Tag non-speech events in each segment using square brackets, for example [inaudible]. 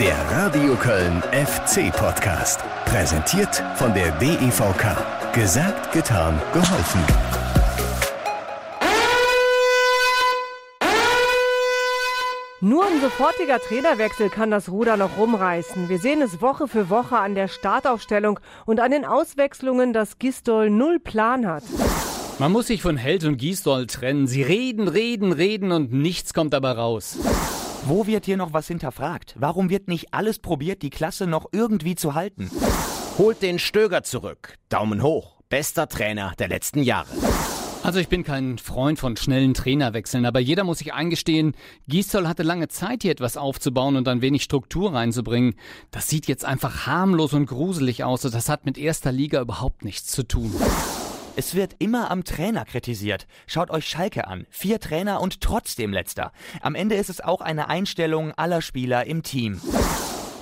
Der Radio Köln FC Podcast. Präsentiert von der DEVK. Gesagt, getan, geholfen. Nur ein sofortiger Trainerwechsel kann das Ruder noch rumreißen. Wir sehen es Woche für Woche an der Startaufstellung und an den Auswechslungen, dass Gistol null Plan hat. Man muss sich von Held und Gisdol trennen. Sie reden, reden, reden und nichts kommt dabei raus. Wo wird hier noch was hinterfragt? Warum wird nicht alles probiert, die Klasse noch irgendwie zu halten? Holt den Stöger zurück. Daumen hoch. Bester Trainer der letzten Jahre. Also ich bin kein Freund von schnellen Trainerwechseln, aber jeder muss sich eingestehen, Gisdol hatte lange Zeit, hier etwas aufzubauen und ein wenig Struktur reinzubringen. Das sieht jetzt einfach harmlos und gruselig aus und das hat mit erster Liga überhaupt nichts zu tun. Es wird immer am Trainer kritisiert. Schaut euch Schalke an. Vier Trainer und trotzdem letzter. Am Ende ist es auch eine Einstellung aller Spieler im Team.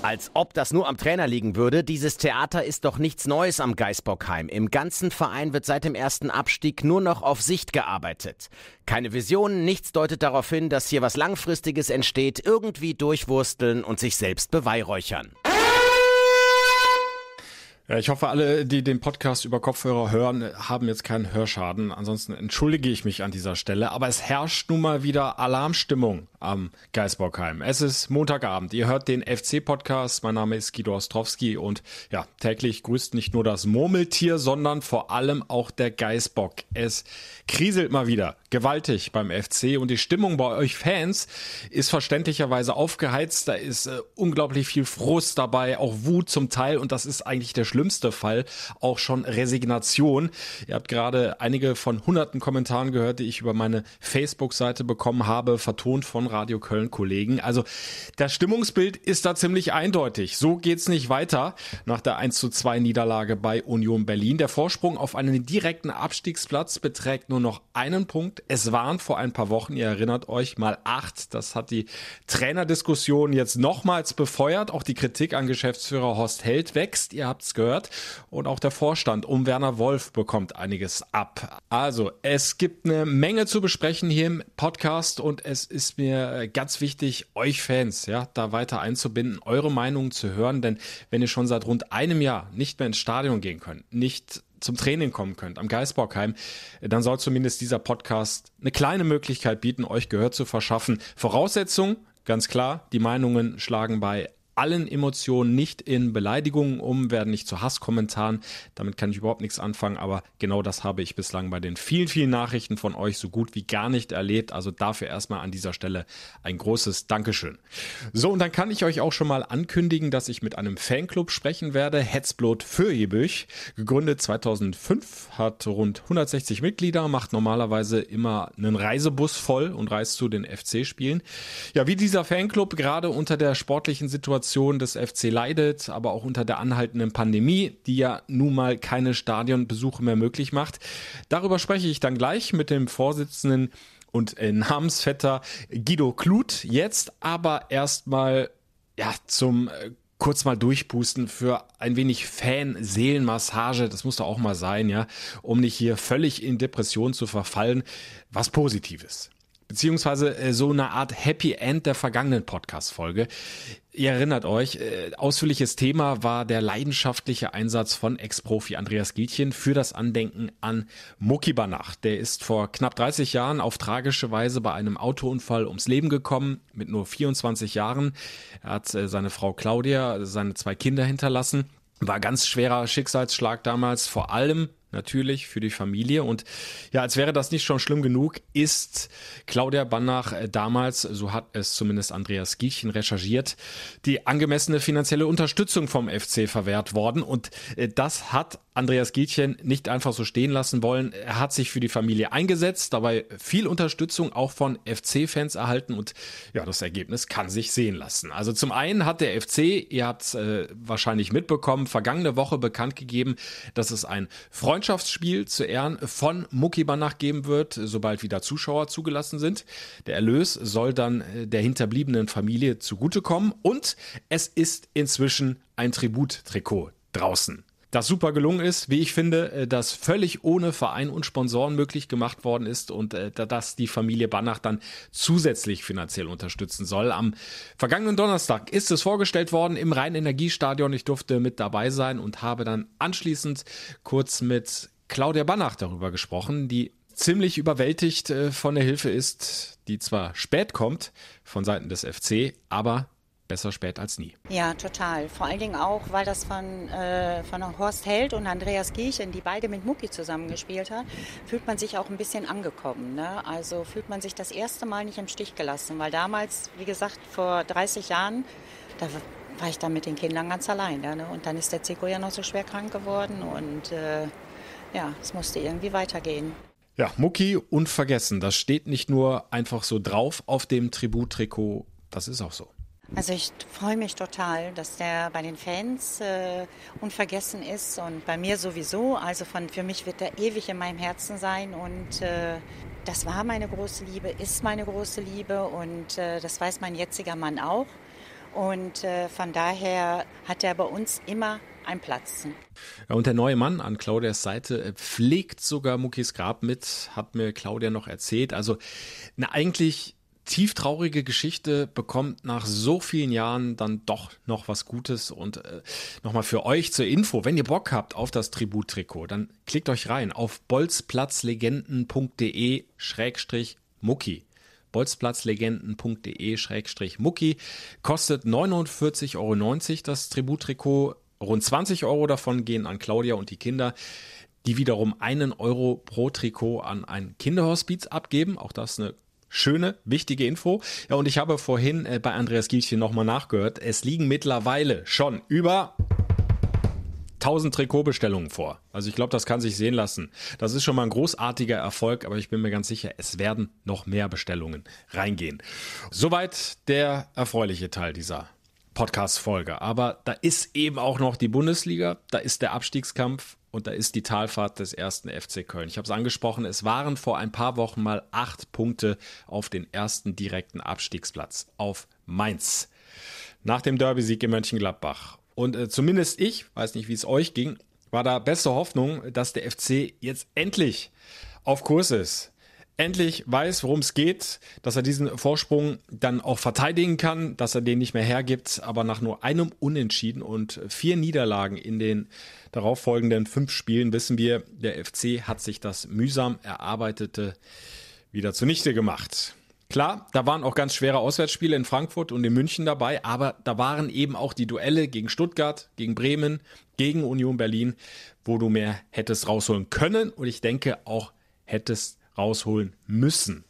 Als ob das nur am Trainer liegen würde. Dieses Theater ist doch nichts Neues am Geisbockheim. Im ganzen Verein wird seit dem ersten Abstieg nur noch auf Sicht gearbeitet. Keine Visionen, nichts deutet darauf hin, dass hier was Langfristiges entsteht, irgendwie durchwursteln und sich selbst beweihräuchern. Ja, ich hoffe, alle, die den Podcast über Kopfhörer hören, haben jetzt keinen Hörschaden. Ansonsten entschuldige ich mich an dieser Stelle. Aber es herrscht nun mal wieder Alarmstimmung am Geisbockheim. Es ist Montagabend. Ihr hört den FC-Podcast. Mein Name ist Guido Ostrowski und ja, täglich grüßt nicht nur das Murmeltier, sondern vor allem auch der Geisbock. Es kriselt mal wieder gewaltig beim FC und die Stimmung bei euch Fans ist verständlicherweise aufgeheizt. Da ist äh, unglaublich viel Frust dabei, auch Wut zum Teil und das ist eigentlich der schlimmste Fall, auch schon Resignation. Ihr habt gerade einige von hunderten Kommentaren gehört, die ich über meine Facebook-Seite bekommen habe, vertont von Radio Köln Kollegen. Also das Stimmungsbild ist da ziemlich eindeutig. So geht's nicht weiter nach der 1 zu 2 Niederlage bei Union Berlin. Der Vorsprung auf einen direkten Abstiegsplatz beträgt nur noch einen Punkt. Es waren vor ein paar Wochen, ihr erinnert euch, mal acht. Das hat die Trainerdiskussion jetzt nochmals befeuert. Auch die Kritik an Geschäftsführer Horst Held wächst. Ihr habt's gehört. Und auch der Vorstand um Werner Wolf bekommt einiges ab. Also, es gibt eine Menge zu besprechen hier im Podcast und es ist mir äh, ganz wichtig, euch Fans, ja, da weiter einzubinden, eure Meinungen zu hören, denn wenn ihr schon seit rund einem Jahr nicht mehr ins Stadion gehen könnt, nicht zum Training kommen könnt am Geisbockheim, dann soll zumindest dieser Podcast eine kleine Möglichkeit bieten, euch Gehör zu verschaffen. Voraussetzung, ganz klar, die Meinungen schlagen bei allen Emotionen, nicht in Beleidigungen um, werden nicht zu Hasskommentaren. Damit kann ich überhaupt nichts anfangen, aber genau das habe ich bislang bei den vielen, vielen Nachrichten von euch so gut wie gar nicht erlebt. Also dafür erstmal an dieser Stelle ein großes Dankeschön. So, und dann kann ich euch auch schon mal ankündigen, dass ich mit einem Fanclub sprechen werde. Hetzblot für Ebüch. Gegründet 2005, hat rund 160 Mitglieder, macht normalerweise immer einen Reisebus voll und reist zu den FC-Spielen. Ja, wie dieser Fanclub gerade unter der sportlichen Situation Situation des FC leidet, aber auch unter der anhaltenden Pandemie, die ja nun mal keine Stadionbesuche mehr möglich macht. Darüber spreche ich dann gleich mit dem Vorsitzenden und äh, Namensvetter Guido Kluth. Jetzt aber erstmal ja zum äh, kurz mal durchpusten für ein wenig Fan-Seelenmassage, das muss doch auch mal sein, ja, um nicht hier völlig in Depression zu verfallen. Was Positives beziehungsweise äh, so eine Art Happy End der vergangenen Podcast-Folge. Ihr erinnert euch, äh, ausführliches Thema war der leidenschaftliche Einsatz von Ex-Profi Andreas Gielchen für das Andenken an Muki Banach. Der ist vor knapp 30 Jahren auf tragische Weise bei einem Autounfall ums Leben gekommen, mit nur 24 Jahren. Er hat äh, seine Frau Claudia, seine zwei Kinder hinterlassen. War ganz schwerer Schicksalsschlag damals, vor allem natürlich für die Familie. Und ja, als wäre das nicht schon schlimm genug, ist Claudia Bannach äh, damals, so hat es zumindest Andreas Gielchen recherchiert, die angemessene finanzielle Unterstützung vom FC verwehrt worden. Und äh, das hat Andreas Gielchen nicht einfach so stehen lassen wollen. Er hat sich für die Familie eingesetzt, dabei viel Unterstützung auch von FC-Fans erhalten und ja, das Ergebnis kann sich sehen lassen. Also zum einen hat der FC, ihr habt es äh, wahrscheinlich mitbekommen, vergangene Woche bekannt gegeben, dass es ein Freundschaftsspiel zu Ehren von Mucki Banach geben wird, sobald wieder Zuschauer zugelassen sind. Der Erlös soll dann äh, der hinterbliebenen Familie zugutekommen und es ist inzwischen ein Tributtrikot draußen. Das super gelungen ist, wie ich finde, äh, das völlig ohne Verein und Sponsoren möglich gemacht worden ist und äh, dass die Familie Banach dann zusätzlich finanziell unterstützen soll. Am vergangenen Donnerstag ist es vorgestellt worden im Rhein-Energiestadion. Ich durfte mit dabei sein und habe dann anschließend kurz mit Claudia Banach darüber gesprochen, die ziemlich überwältigt äh, von der Hilfe ist, die zwar spät kommt von Seiten des FC, aber besser spät als nie. Ja, total. Vor allen Dingen auch, weil das von, äh, von Horst Held und Andreas Giechen, die beide mit Mucki zusammengespielt haben, fühlt man sich auch ein bisschen angekommen. Ne? Also fühlt man sich das erste Mal nicht im Stich gelassen, weil damals, wie gesagt, vor 30 Jahren, da war ich dann mit den Kindern ganz allein. Ne? Und dann ist der Zico ja noch so schwer krank geworden und äh, ja, es musste irgendwie weitergehen. Ja, Mucki unvergessen. Das steht nicht nur einfach so drauf auf dem Tributtrikot, das ist auch so. Also ich freue mich total, dass der bei den Fans äh, unvergessen ist und bei mir sowieso. Also von, für mich wird er ewig in meinem Herzen sein und äh, das war meine große Liebe, ist meine große Liebe und äh, das weiß mein jetziger Mann auch. Und äh, von daher hat er bei uns immer einen Platz. Ja, und der neue Mann an Claudias Seite äh, pflegt sogar Muckis Grab mit, hat mir Claudia noch erzählt. Also na, eigentlich tieftraurige Geschichte bekommt nach so vielen Jahren dann doch noch was Gutes. Und äh, nochmal für euch zur Info, wenn ihr Bock habt auf das Tributtrikot, dann klickt euch rein auf bolzplatzlegenden.de Schrägstrich Mucki. bolzplatzlegenden.de Schrägstrich Mucki. Kostet 49,90 Euro das Tributtrikot. Rund 20 Euro davon gehen an Claudia und die Kinder die wiederum einen Euro pro Trikot an ein Kinderhospiz abgeben. Auch das eine Schöne, wichtige Info. Ja, und ich habe vorhin äh, bei Andreas Gielchen nochmal nachgehört. Es liegen mittlerweile schon über 1000 Trikotbestellungen vor. Also ich glaube, das kann sich sehen lassen. Das ist schon mal ein großartiger Erfolg, aber ich bin mir ganz sicher, es werden noch mehr Bestellungen reingehen. Soweit der erfreuliche Teil dieser Podcast-Folge. Aber da ist eben auch noch die Bundesliga, da ist der Abstiegskampf und da ist die Talfahrt des ersten FC Köln. Ich habe es angesprochen, es waren vor ein paar Wochen mal acht Punkte auf den ersten direkten Abstiegsplatz auf Mainz. Nach dem Derby-Sieg in Mönchengladbach. Und äh, zumindest ich, weiß nicht, wie es euch ging, war da beste Hoffnung, dass der FC jetzt endlich auf Kurs ist endlich weiß, worum es geht, dass er diesen Vorsprung dann auch verteidigen kann, dass er den nicht mehr hergibt, aber nach nur einem Unentschieden und vier Niederlagen in den darauffolgenden fünf Spielen wissen wir, der FC hat sich das mühsam erarbeitete wieder zunichte gemacht. Klar, da waren auch ganz schwere Auswärtsspiele in Frankfurt und in München dabei, aber da waren eben auch die Duelle gegen Stuttgart, gegen Bremen, gegen Union Berlin, wo du mehr hättest rausholen können und ich denke auch hättest rausholen müssen.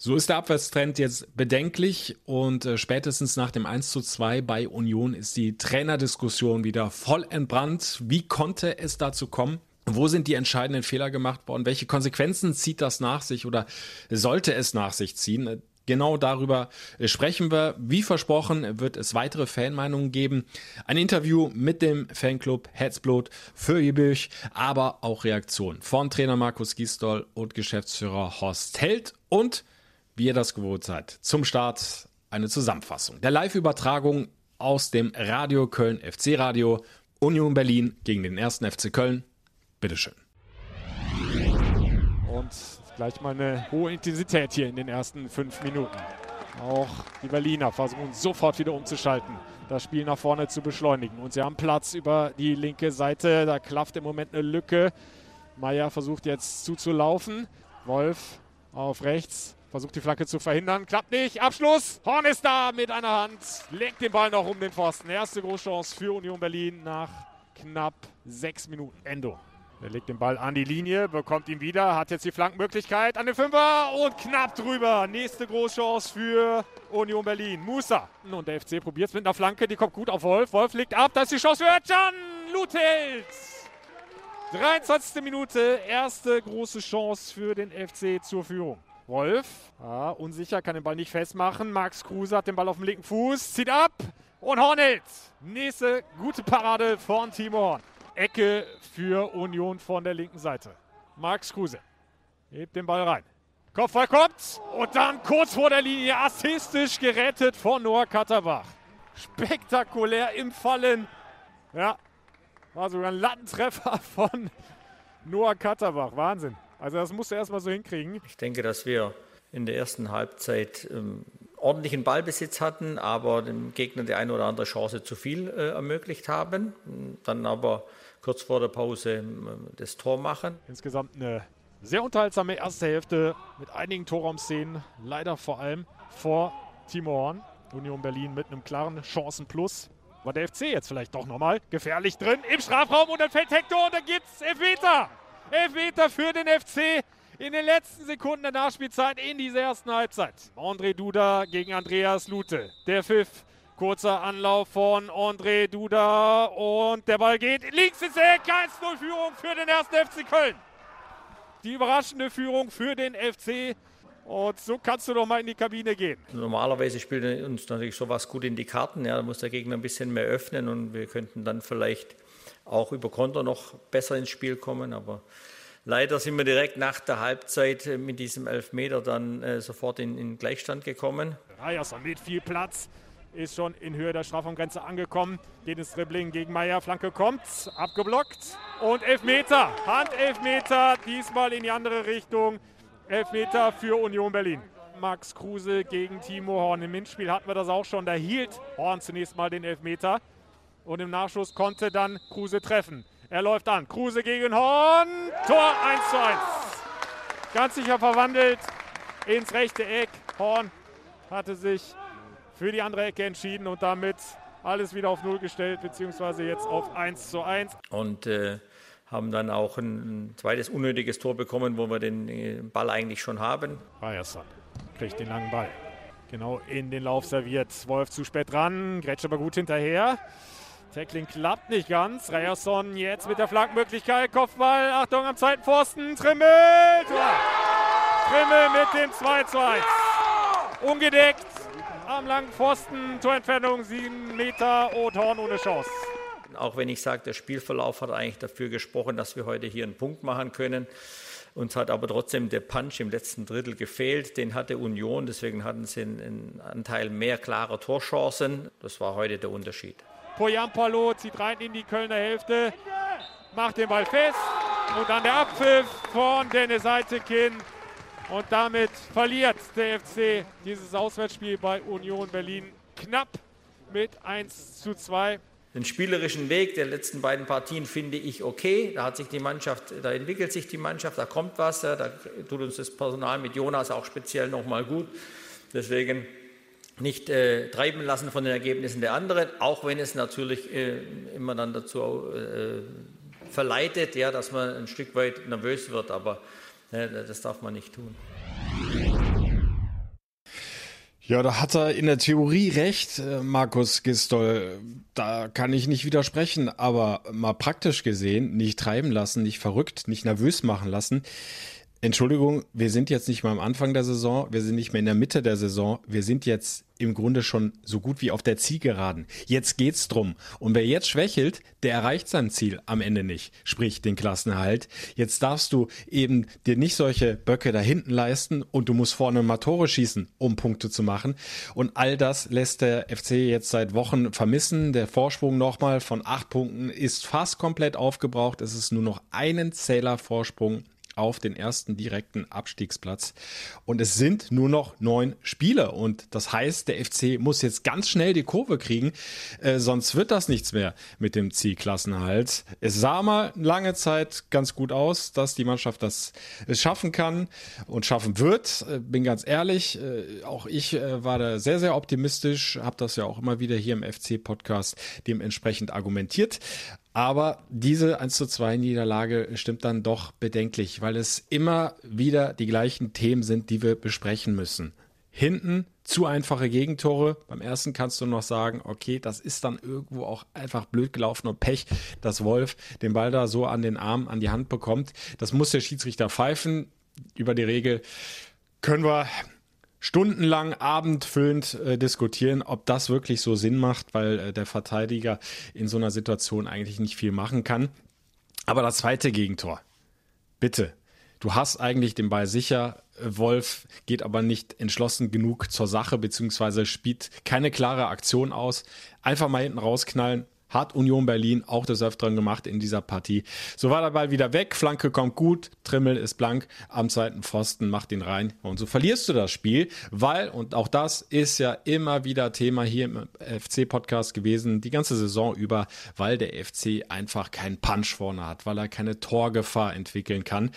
So ist der Abwärtstrend jetzt bedenklich und äh, spätestens nach dem 1 zu 2 bei Union ist die Trainerdiskussion wieder voll entbrannt. Wie konnte es dazu kommen? Wo sind die entscheidenden Fehler gemacht worden? Welche Konsequenzen zieht das nach sich oder sollte es nach sich ziehen? Genau darüber äh, sprechen wir. Wie versprochen wird es weitere Fanmeinungen geben. Ein Interview mit dem Fanclub Hetzblut für Jübich, aber auch Reaktionen von Trainer Markus Gisdol und Geschäftsführer Horst Held und, wie ihr das gewohnt seid, zum Start eine Zusammenfassung der Live-Übertragung aus dem Radio Köln FC Radio Union Berlin gegen den ersten FC Köln. Bitteschön. Und Gleich mal eine hohe Intensität hier in den ersten fünf Minuten. Auch die Berliner versuchen sofort wieder umzuschalten, das Spiel nach vorne zu beschleunigen. Und sie haben Platz über die linke Seite. Da klafft im Moment eine Lücke. Meier versucht jetzt zuzulaufen. Wolf auf rechts. Versucht die Flanke zu verhindern. Klappt nicht. Abschluss. Horn ist da mit einer Hand. Legt den Ball noch um den Pfosten. Erste Großchance für Union Berlin nach knapp sechs Minuten. Endo. Er legt den Ball an die Linie, bekommt ihn wieder, hat jetzt die Flankenmöglichkeit an den Fünfer und knapp drüber. Nächste Großchance für Union Berlin. Musa. Und der FC probiert es mit einer Flanke, die kommt gut auf Wolf. Wolf legt ab, da ist die Chance für Can Luthelt. 23. Minute, erste große Chance für den FC zur Führung. Wolf, ah, unsicher, kann den Ball nicht festmachen. Max Kruse hat den Ball auf dem linken Fuß, zieht ab und Hornet. Nächste gute Parade von Timo Horn. Ecke für Union von der linken Seite. Max Kruse hebt den Ball rein. Kopfball kommt und dann kurz vor der Linie assistisch gerettet von Noah Katterbach. Spektakulär im Fallen. Ja, War sogar ein Lattentreffer [laughs] von Noah Katterbach. Wahnsinn. Also das musst du erstmal so hinkriegen. Ich denke, dass wir in der ersten Halbzeit ähm, ordentlichen Ballbesitz hatten, aber dem Gegner die eine oder andere Chance zu viel äh, ermöglicht haben. Dann aber kurz vor der Pause äh, das Tor machen. Insgesamt eine sehr unterhaltsame erste Hälfte mit einigen Torraumszenen, leider vor allem vor Timo Horn. Union Berlin mit einem klaren Chancenplus. War der FC jetzt vielleicht doch nochmal gefährlich drin im Strafraum und dann fällt Hector und dann gibt's Elfmeter. Elfmeter für den FC in den letzten Sekunden der Nachspielzeit in dieser ersten Halbzeit. André Duda gegen Andreas Lute. Der Pfiff. Kurzer Anlauf von André Duda und der Ball geht links ins Eck. 1-0 Führung für den ersten FC Köln. Die überraschende Führung für den FC. Und so kannst du doch mal in die Kabine gehen. Normalerweise spielt uns natürlich sowas gut in die Karten. Ja, da muss der Gegner ein bisschen mehr öffnen und wir könnten dann vielleicht auch über Konter noch besser ins Spiel kommen. Aber Leider sind wir direkt nach der Halbzeit mit diesem Elfmeter dann äh, sofort in, in, Gleichstand gekommen. Reierson mit viel Platz ist schon in Höhe der Strafraumgrenze angekommen. Geht Dribbling gegen Meier. Flanke kommt, abgeblockt. Und Elfmeter, Handelfmeter, diesmal in die andere Richtung. Elfmeter für Union Berlin. Max Kruse gegen Timo Horn. Im Hinspiel hatten wir das auch schon. Da hielt Horn zunächst mal den Elfmeter. Und im Nachschuss konnte dann Kruse treffen. Er läuft an. Kruse gegen Horn. Tor 1 zu 1. Ganz sicher verwandelt ins rechte Eck. Horn hatte sich für die andere Ecke entschieden und damit alles wieder auf Null gestellt, beziehungsweise jetzt auf 1 zu 1. Und äh, haben dann auch ein, ein, zweites unnötiges Tor bekommen, wo wir den äh, Ball eigentlich schon haben. Bayerson kriegt den langen Ball. Genau in den Lauf serviert. Wolf zu spät dran, grätscht aber gut hinterher. Tackling klappt nicht ganz. Reierson jetzt mit der Flankenmöglichkeit. Kopfball, Achtung am zweiten Pfosten. Trimmel! Tor! Trimmel mit dem 2 zu 1. Ungedeckt am langen Pfosten. Torentfernung 7 Meter und Horn ohne Chance. Auch wenn ich sage, der Spielverlauf hat eigentlich dafür gesprochen, dass wir heute hier einen Punkt machen können. Uns hat aber trotzdem der Punch im letzten Drittel gefehlt. Den hatte Union, deswegen hatten sie einen Anteil mehr klarer Torchancen. Das war heute der Unterschied. Poyampalo zieht rein in die Kölner Hälfte, macht den Ball fest und dann der Abpfiff von Dennis Eitekin. Und damit verliert der FC dieses Auswärtsspiel bei Union Berlin knapp mit 1 zu 2. Den spielerischen Weg der letzten beiden Partien finde ich okay. Da hat sich die Mannschaft, da entwickelt sich die Mannschaft, da kommt was, da tut uns das Personal mit Jonas auch speziell nochmal gut. Deswegen nicht äh, treiben lassen von den Ergebnissen der anderen, auch wenn es natürlich äh, immer dann dazu äh, verleitet, ja, dass man ein Stück weit nervös wird, aber das darf man nicht tun. Ja, da hat er in der Theorie recht, äh, Markus Gistol. Da kann ich nicht widersprechen, aber mal praktisch gesehen, nicht treiben lassen, nicht verrückt, nicht nervös machen lassen. Entschuldigung, wir sind jetzt nicht mal am Anfang der Saison, wir sind nicht mehr in der Mitte der Saison, wir sind jetzt im Grunde schon so gut wie auf der Zielgeraden. Jetzt geht's drum. Und wer jetzt schwächelt, der erreicht sein Ziel am Ende nicht, sprich den Klassenerhalt. Jetzt darfst du eben dir nicht solche Böcke da hinten leisten und du musst vorne mal Tore schießen, um Punkte zu machen. Und all das lässt der FC jetzt seit Wochen vermissen. Der Vorsprung nochmal von acht Punkten ist fast komplett aufgebraucht. Es ist nur noch einen Zähler Vorsprung auf den ersten direkten Abstiegsplatz. Und es sind nur noch neun Spiele. Und das heißt, der FC muss jetzt ganz schnell die Kurve kriegen, äh, sonst wird das nichts mehr mit dem Zielklassenhalt. Es sah mal lange Zeit ganz gut aus, dass die Mannschaft das schaffen kann und schaffen wird. Äh, bin ganz ehrlich, äh, auch ich äh, war da sehr, sehr optimistisch, habe das ja auch immer wieder hier im FC-Podcast dementsprechend argumentiert. Aber diese 1 zu 2 Niederlage stimmt dann doch bedenklich, weil es immer wieder die gleichen Themen sind, die wir besprechen müssen. Hinten zu einfache Gegentore. Beim ersten kannst du noch sagen, okay, das ist dann irgendwo auch einfach blöd gelaufen und Pech, dass Wolf den Ball da so an den Arm, an die Hand bekommt. Das muss der Schiedsrichter pfeifen. Über die Regel können wir stundenlang abendfüllend äh, diskutieren, ob das wirklich so Sinn macht, weil äh, der Verteidiger in so einer Situation eigentlich nicht viel machen kann. Aber das zweite Gegentor. Bitte. Du hast eigentlich den Ball sicher. Wolf geht aber nicht entschlossen genug zur Sache, beziehungsweise spielt keine klare Aktion aus. Einfach mal hinten rausknallen. Hat Union Berlin auch des Öfteren gemacht in dieser Partie. So war der Ball wieder weg, Flanke kommt gut, Trimmel ist blank, am zweiten Pfosten macht ihn rein und so verlierst du das Spiel, weil, und auch das ist ja immer wieder Thema hier im FC-Podcast gewesen, die ganze Saison über, weil der FC einfach keinen Punch vorne hat, weil er keine Torgefahr entwickeln kann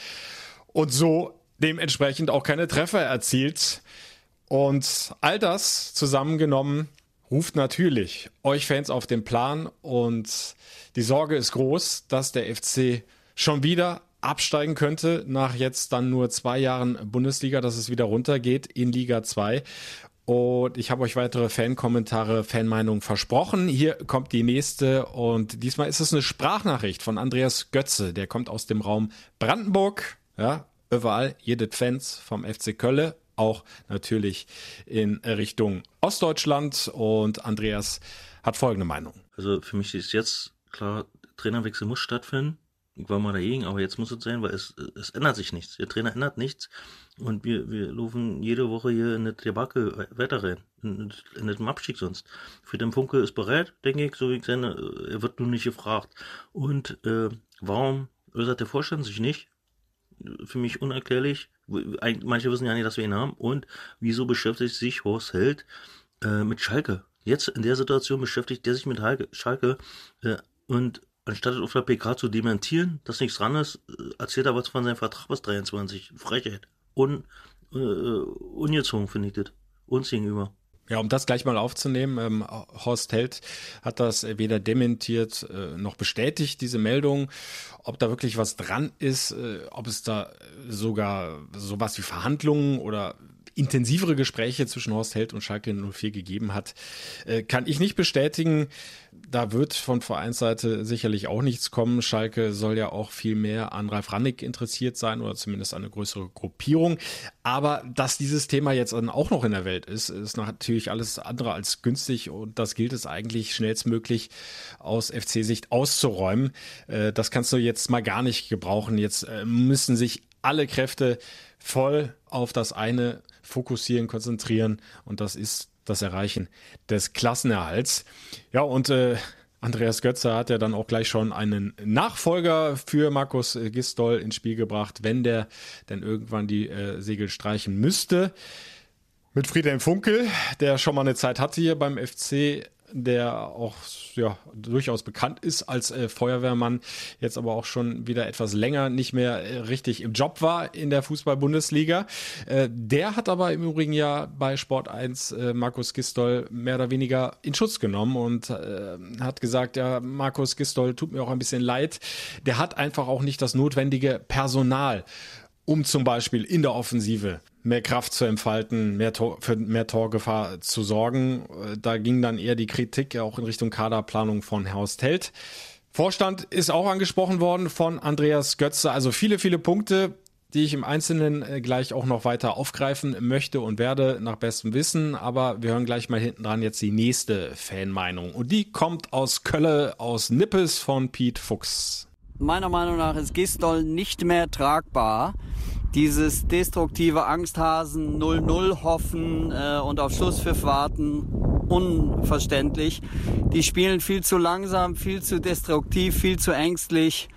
und so dementsprechend auch keine Treffer erzielt. Und all das zusammengenommen ruft natürlich euch Fans auf den Plan und die Sorge ist groß, dass der FC schon wieder absteigen könnte nach jetzt dann nur zwei Jahren Bundesliga, dass es wieder runtergeht in Liga 2. Und ich habe euch weitere Fankommentare, Fanmeinungen versprochen. Hier kommt die nächste und diesmal ist es eine Sprachnachricht von Andreas Götze. Der kommt aus dem Raum Brandenburg. Ja, überall jede Fans vom FC Kölle auch natürlich in Richtung Ostdeutschland. Und Andreas hat folgende Meinung. Also für mich ist jetzt klar, Trainerwechsel muss stattfinden. Ich war mal dagegen, aber jetzt muss es sein, weil es, es ändert sich nichts. Der Trainer ändert nichts. Und wir, wir laufen jede Woche hier in das Debakel weiter rein. In, in den Abstieg sonst. Für den Funke ist bereit, denke ich, so wie ich seine, er wird nun nicht gefragt. Und äh, warum äußert der Vorstand sich nicht? Für mich unerklärlich. Manche wissen ja nicht, dass wir ihn haben. Und wieso beschäftigt sich Horst Held äh, mit Schalke? Jetzt in der Situation beschäftigt er sich mit Schalke äh, und anstatt auf der PK zu dementieren, dass nichts dran ist, äh, erzählt er was von seinem Vertrag bis 23. Frechheit. Un, äh, ungezogen finde ich das. Uns gegenüber. Ja, um das gleich mal aufzunehmen, ähm, Horst Held hat das weder dementiert äh, noch bestätigt, diese Meldung. Ob da wirklich was dran ist, äh, ob es da sogar sowas wie Verhandlungen oder intensivere Gespräche zwischen Horst Held und Schalke 04 gegeben hat, äh, kann ich nicht bestätigen. Da wird von Vereinsseite sicherlich auch nichts kommen. Schalke soll ja auch viel mehr an Ralf Rannig interessiert sein oder zumindest eine größere Gruppierung. Aber dass dieses Thema jetzt dann auch noch in der Welt ist, ist natürlich alles andere als günstig und das gilt es eigentlich schnellstmöglich aus FC-Sicht auszuräumen. Äh, das kannst du jetzt mal gar nicht gebrauchen. Jetzt äh, müssen sich alle Kräfte voll auf das eine fokussieren, konzentrieren und das ist das Erreichen des Klassenerhalts. Ja, und äh, Andreas Götze hat ja dann auch gleich schon einen Nachfolger für Markus Gistol ins Spiel gebracht, wenn der denn irgendwann die äh, Segel streichen müsste. Mit Friedhelm Funkel, der schon mal eine Zeit hatte hier beim FC, der auch ja, durchaus bekannt ist als äh, Feuerwehrmann, jetzt aber auch schon wieder etwas länger nicht mehr äh, richtig im Job war in der Fußball-Bundesliga. Äh, der hat aber im Übrigen ja bei Sport 1 äh, Markus Gistol mehr oder weniger in Schutz genommen und äh, hat gesagt, ja, Markus Gistol tut mir auch ein bisschen leid. Der hat einfach auch nicht das notwendige Personal um zum Beispiel in der Offensive mehr Kraft zu entfalten, mehr Tor, für mehr Torgefahr zu sorgen. Äh, da ging dann eher die Kritik auch in Richtung Kaderplanung von Horst Held. Vorstand ist auch angesprochen worden von Andreas Götze. Also viele, viele Punkte, die ich im Einzelnen äh, gleich auch noch weiter aufgreifen möchte und werde nach bestem Wissen. Aber wir hören gleich mal hinten dran jetzt die nächste Fanmeinung. Und die kommt aus Kölle, aus Nippes von Pete Fuchs. Meiner Meinung nach ist Gistol nicht mehr tragbar dieses destruktive Angsthasen 0-0 hoffen äh, und auf Schlusspfiff warten, unverständlich. Die spielen viel zu langsam, viel zu destruktiv, viel zu ängstlich.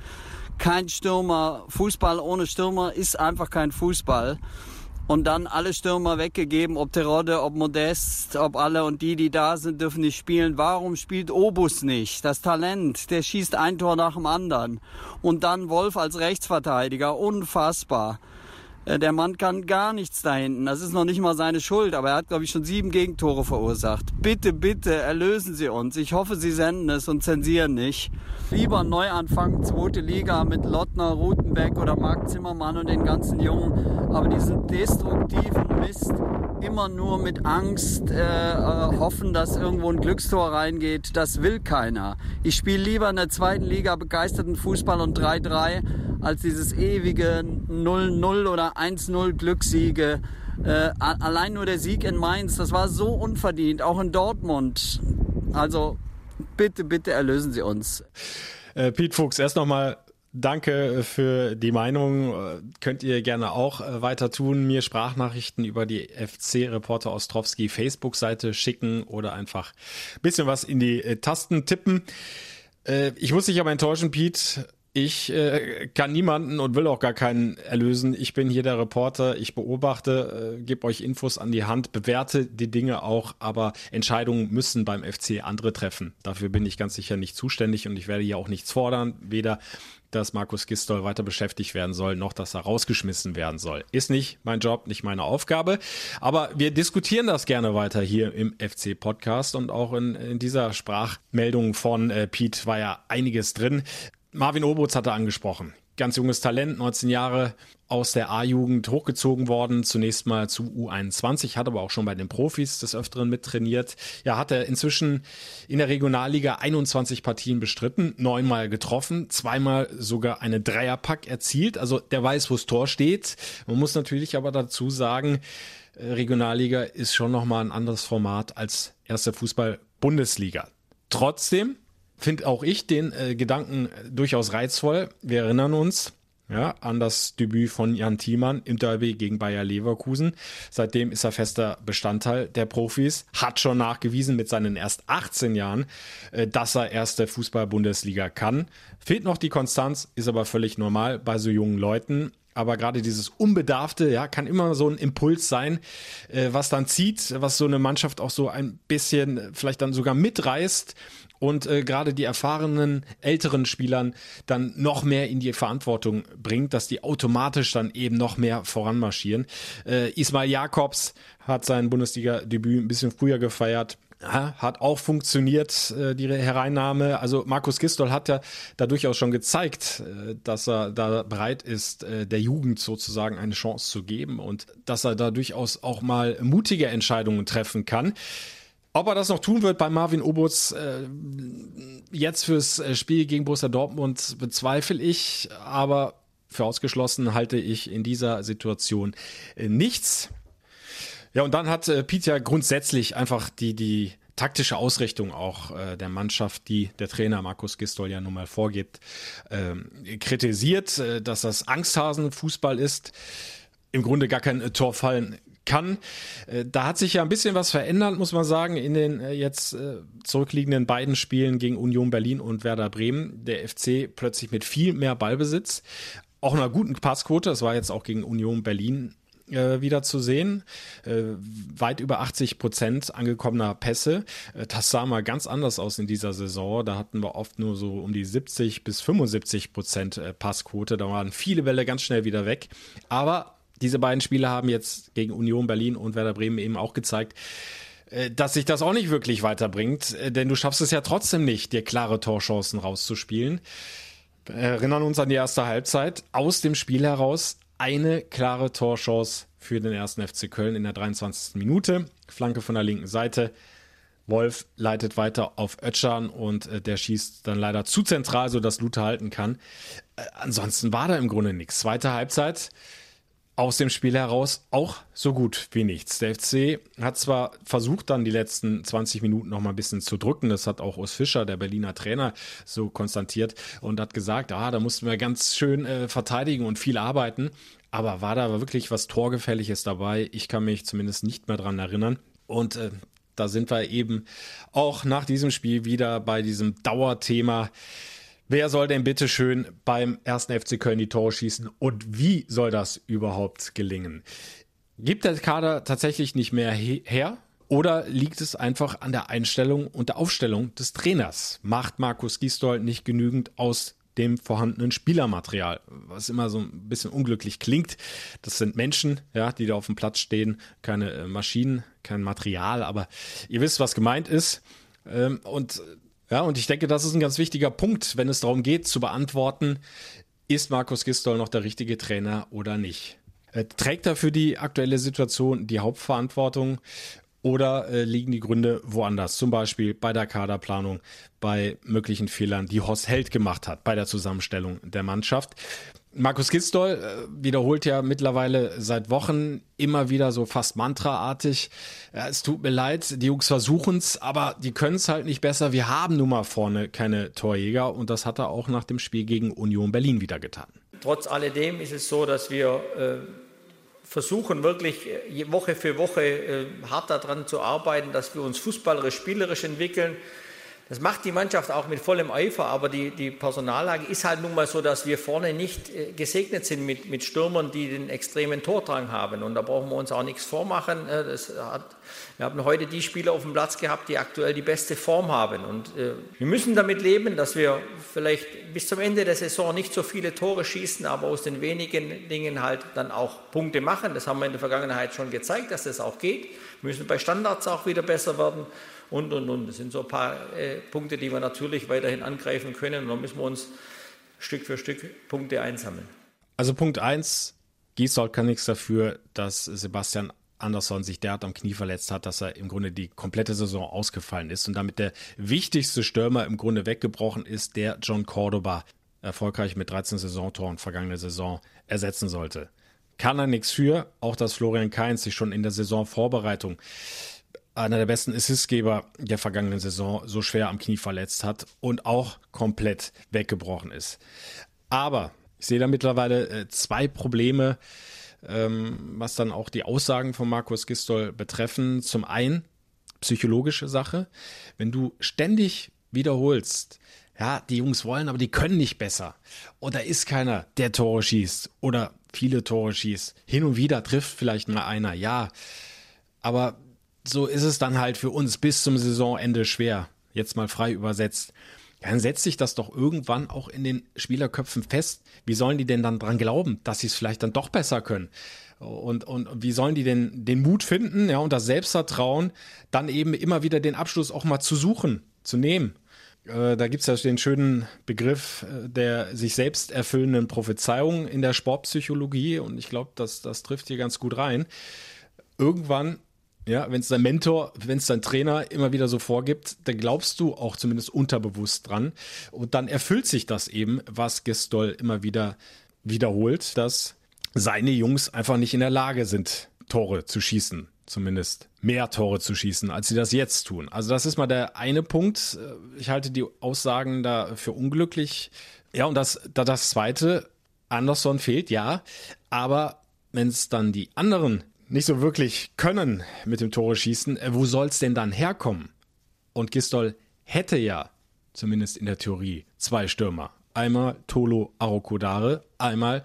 Kein Stürmer. Fußball ohne Stürmer ist einfach kein Fußball. Und dann alle Stürmer weggegeben, ob Terodde, ob Modest, ob alle und die, die da sind, dürfen nicht spielen. Warum spielt Obus nicht? Das Talent, der schießt ein Tor nach dem anderen. Und dann Wolf als Rechtsverteidiger, unfassbar. Äh, der Mann kann gar nichts da hinten. Das ist noch nicht mal seine Schuld, aber er hat, glaube ich, schon sieben Gegentore verursacht. Bitte, bitte, erlösen Sie uns. Ich hoffe, Sie senden es und zensieren nicht. Lieber Neuanfang, zweite Liga mit Lottner, Rutenbeck oder Marc Zimmermann und den ganzen Jungen. Aber diesen destruktiven Mist, immer nur mit Angst äh, äh, hoffen, dass irgendwo ein Glückstor reingeht, das will keiner. Ich spiele lieber in der zweiten Liga begeisterten Fußball und 3-3 als dieses ewige 0-0 oder 1-0 Glückssiege. Äh, allein nur der Sieg in Mainz, das war so unverdient, auch in Dortmund. Also bitte, bitte erlösen Sie uns. Äh, Piet Fuchs, erst nochmal danke für die Meinung. Könnt ihr gerne auch äh, weiter tun. Mir Sprachnachrichten über die FC-Reporter Ostrowski Facebook-Seite schicken oder einfach ein bisschen was in die äh, Tasten tippen. Äh, ich muss dich aber enttäuschen, Pete. Ich äh, kann niemanden und will auch gar keinen erlösen. Ich bin hier der Reporter, ich beobachte, äh, gebe euch Infos an die Hand, bewerte die Dinge auch, aber Entscheidungen müssen beim FC andere treffen. Dafür bin ich ganz sicher nicht zuständig und ich werde hier auch nichts fordern, weder dass Markus Gistol weiter beschäftigt werden soll, noch dass er rausgeschmissen werden soll. Ist nicht mein Job, nicht meine Aufgabe. Aber wir diskutieren das gerne weiter hier im FC-Podcast und auch in, in, dieser Sprachmeldung von äh, Pete war ja einiges drin. Marvin Obutz hatte angesprochen. Ganz junges Talent, 19 Jahre aus der A-Jugend hochgezogen worden, zunächst mal zu U21, hat aber auch schon bei den Profis des Öfteren mittrainiert. Ja, hat er inzwischen in der Regionalliga 21 Partien bestritten, neunmal getroffen, zweimal sogar eine Dreierpack erzielt. Also der weiß, wo das Tor steht. Man muss natürlich aber dazu sagen, äh, Regionalliga ist schon nochmal ein anderes Format als erste Fußball-Bundesliga. Trotzdem finde auch ich den äh, Gedanken durchaus reizvoll. Wir erinnern uns, ja, an das Debüt von Jan Thiemann im Derby gegen Bayer Leverkusen. Seitdem ist er fester Bestandteil der Profis, hat schon nachgewiesen mit seinen erst 18 Jahren, äh, dass er erste Fußball-Bundesliga kann. Fehlt noch die Konstanz, ist aber völlig normal bei so jungen Leuten. Aber gerade dieses Unbedarfte, ja, kann immer so ein Impuls sein, äh, was dann zieht, was so eine Mannschaft auch so ein bisschen vielleicht dann sogar mitreißt und äh, gerade die erfahrenen älteren Spielern dann noch mehr in die Verantwortung bringt, dass die automatisch dann eben noch mehr voranmarschieren. Äh, Ismail Jakobs hat sein Bundesliga-Debüt ein bisschen früher gefeiert. Hat auch funktioniert, äh, die Hereinnahme. Also Markus Gistol hat ja da durchaus schon gezeigt, äh, dass er da bereit ist, äh, der Jugend sozusagen eine Chance zu geben und dass er da durchaus auch mal mutige Entscheidungen treffen kann. Ob er das noch tun wird bei Marvin Obutz äh, jetzt fürs äh, Spiel gegen Borussia Dortmund bezweifle ich, aber für ausgeschlossen halte ich in dieser Situation äh, nichts. Ja, und dann hat äh, Pete ja grundsätzlich einfach die, die taktische Ausrichtung auch äh, der Mannschaft, die der Trainer Markus Gistol ja nun mal vorgibt, ähm, kritisiert, äh, dass das Angsthasenfußball ist. Im Grunde gar kein Tor fallen kann. Äh, da hat sich ja ein bisschen was verändert, muss man sagen, in den äh, jetzt äh, zurückliegenden beiden Spielen gegen Union Berlin und Werder Bremen. Der FC plötzlich mit viel mehr Ballbesitz, auch einer guten Passquote. Das war jetzt auch gegen Union Berlin wieder zu sehen. weit über 80 Prozent angekommener Pässe. das sah mal ganz anders aus in dieser Saison. Da hatten wir oft nur so um die 70 bis 75 Prozent Passquote. Da waren viele Bälle ganz schnell wieder weg. Aber diese beiden Spiele haben jetzt gegen Union Berlin und Werder Bremen eben auch gezeigt, äh, dass sich das auch nicht wirklich weiterbringt, äh, denn du schaffst es ja trotzdem nicht, dir klare Torchancen rauszuspielen. Erinnern uns an die erste Halbzeit. Aus dem Spiel heraus eine klare Torchance für den ersten FC Köln in der 23. Minute. Flanke von der linken Seite. Wolf leitet weiter auf Ötschan und äh, der schießt dann leider zu zentral, sodass Luther halten kann. Ansonsten war da im Grunde nichts. Zweite Halbzeit aus dem Spiel heraus auch so gut wie nichts. Der FC hat zwar versucht, dann die letzten 20 Minuten noch mal ein bisschen zu drücken. Das hat auch Urs Fischer, der Berliner Trainer, so konstatiert und hat gesagt, ah, da mussten wir ganz schön äh, verteidigen und viel arbeiten. Aber war da wirklich was Torgefälliges dabei? Ich kann mich zumindest nicht mehr dran erinnern. Und äh, da sind wir eben auch nach diesem Spiel wieder bei diesem Dauerthema. Wer soll denn bitte schön beim ersten FC Köln die Tore schießen und wie soll das überhaupt gelingen? Gibt der Kader tatsächlich nicht mehr her? Oder liegt es einfach an der Einstellung und der Aufstellung des Trainers? Macht Markus Gisdol nicht genügend aus dem vorhandenen Spielermaterial, was immer so ein bisschen unglücklich klingt. Das sind Menschen, ja, die da auf dem Platz stehen, keine äh, Maschinen, kein Material, aber ihr wisst, was gemeint ist. Ähm, und ja, und ich denke, das ist ein ganz wichtiger Punkt, wenn es darum geht zu beantworten, ist Markus Gistol noch der richtige Trainer oder nicht? Äh, trägt er für die aktuelle Situation die Hauptverantwortung oder äh, liegen die Gründe woanders? Zum Beispiel bei der Kaderplanung, bei möglichen Fehlern, die Horst Held gemacht hat bei der Zusammenstellung der Mannschaft. Markus Gistol äh, wiederholt ja mittlerweile seit Wochen immer wieder so fast mantraartig. Es tut mir leid, die Jungs versuchen es, aber die können es halt nicht besser. Wir haben nun mal vorne keine Torjäger und das hat er auch nach dem Spiel gegen Union Berlin wieder getan. Trotz alledem ist es so, dass wir äh, versuchen wirklich äh, Woche für Woche äh, hart daran zu arbeiten, dass wir uns fußballerisch, spielerisch entwickeln. Das macht die Mannschaft auch mit vollem Eifer, aber die, die Personallage ist halt nun mal so, dass wir vorne nicht äh, gesegnet sind mit, mit Stürmern, die den extremen Tordrang haben. Und da brauchen wir uns auch nichts vormachen. Äh, hat, wir haben heute die Spieler auf dem Platz gehabt, die aktuell die beste Form haben. Und äh, wir müssen damit leben, dass wir vielleicht bis zum Ende der Saison nicht so viele Tore schießen, aber aus den wenigen Dingen halt dann auch Punkte machen. Das haben wir in der Vergangenheit schon gezeigt, dass das auch geht. Wir müssen bei Standards auch wieder besser werden und, und, und. Das sind so ein paar äh, Punkte, die wir natürlich weiterhin angreifen können. Und dann müssen wir uns Stück für Stück Punkte einsammeln. Also Punkt 1, Gisdol kann nichts dafür, dass Sebastian Andersson sich derart am Knie verletzt hat, dass er im Grunde die komplette Saison ausgefallen ist und damit der wichtigste Stürmer im Grunde weggebrochen ist, der John Cordoba erfolgreich mit 13 Saisontoren vergangene Saison ersetzen sollte. Kann er nichts für, auch dass Florian Kainz sich schon in der Saisonvorbereitung einer der besten Assistgeber der vergangenen Saison so schwer am Knie verletzt hat und auch komplett weggebrochen ist. Aber ich sehe da mittlerweile äh, zwei Probleme, ähm, was dann auch die Aussagen von Markus Gistol betreffen. Zum einen psychologische Sache. Wenn du ständig wiederholst, ja, die Jungs wollen, aber die können nicht besser. Oder ist keiner, der Tore schießt oder viele Tore schießt. Hin und wieder trifft vielleicht mal einer, ja. Aber so ist es dann halt für uns bis zum Saisonende schwer. Jetzt mal frei übersetzt. Dann setzt sich das doch irgendwann auch in den Spielerköpfen fest. Wie sollen die denn dann dran glauben, dass sie es vielleicht dann doch besser können? Und, und wie sollen die denn den Mut finden, ja, und das Selbstvertrauen, dann eben immer wieder den Abschluss auch mal zu suchen, zu nehmen? Äh, da gibt's ja den schönen Begriff äh, der sich selbst erfüllenden Prophezeiung in der Sportpsychologie und ich glaube, das, das trifft hier ganz gut rein. Irgendwann ja, wenn es dein Mentor, wenn es dein Trainer immer wieder so vorgibt, dann glaubst du auch zumindest unterbewusst dran. Und dann erfüllt sich das eben, was Gestol immer wieder wiederholt, dass seine Jungs einfach nicht in der Lage sind, Tore zu schießen. Zumindest mehr Tore zu schießen, als sie das jetzt tun. Also das ist mal der eine Punkt. Ich halte die Aussagen da für unglücklich. Ja, und das, da das zweite, Anderson fehlt, ja. Aber wenn es dann die anderen nicht so wirklich können mit dem Tore schießen, äh, wo soll es denn dann herkommen? Und Gistol hätte ja, zumindest in der Theorie, zwei Stürmer. Einmal Tolo Arokodare, einmal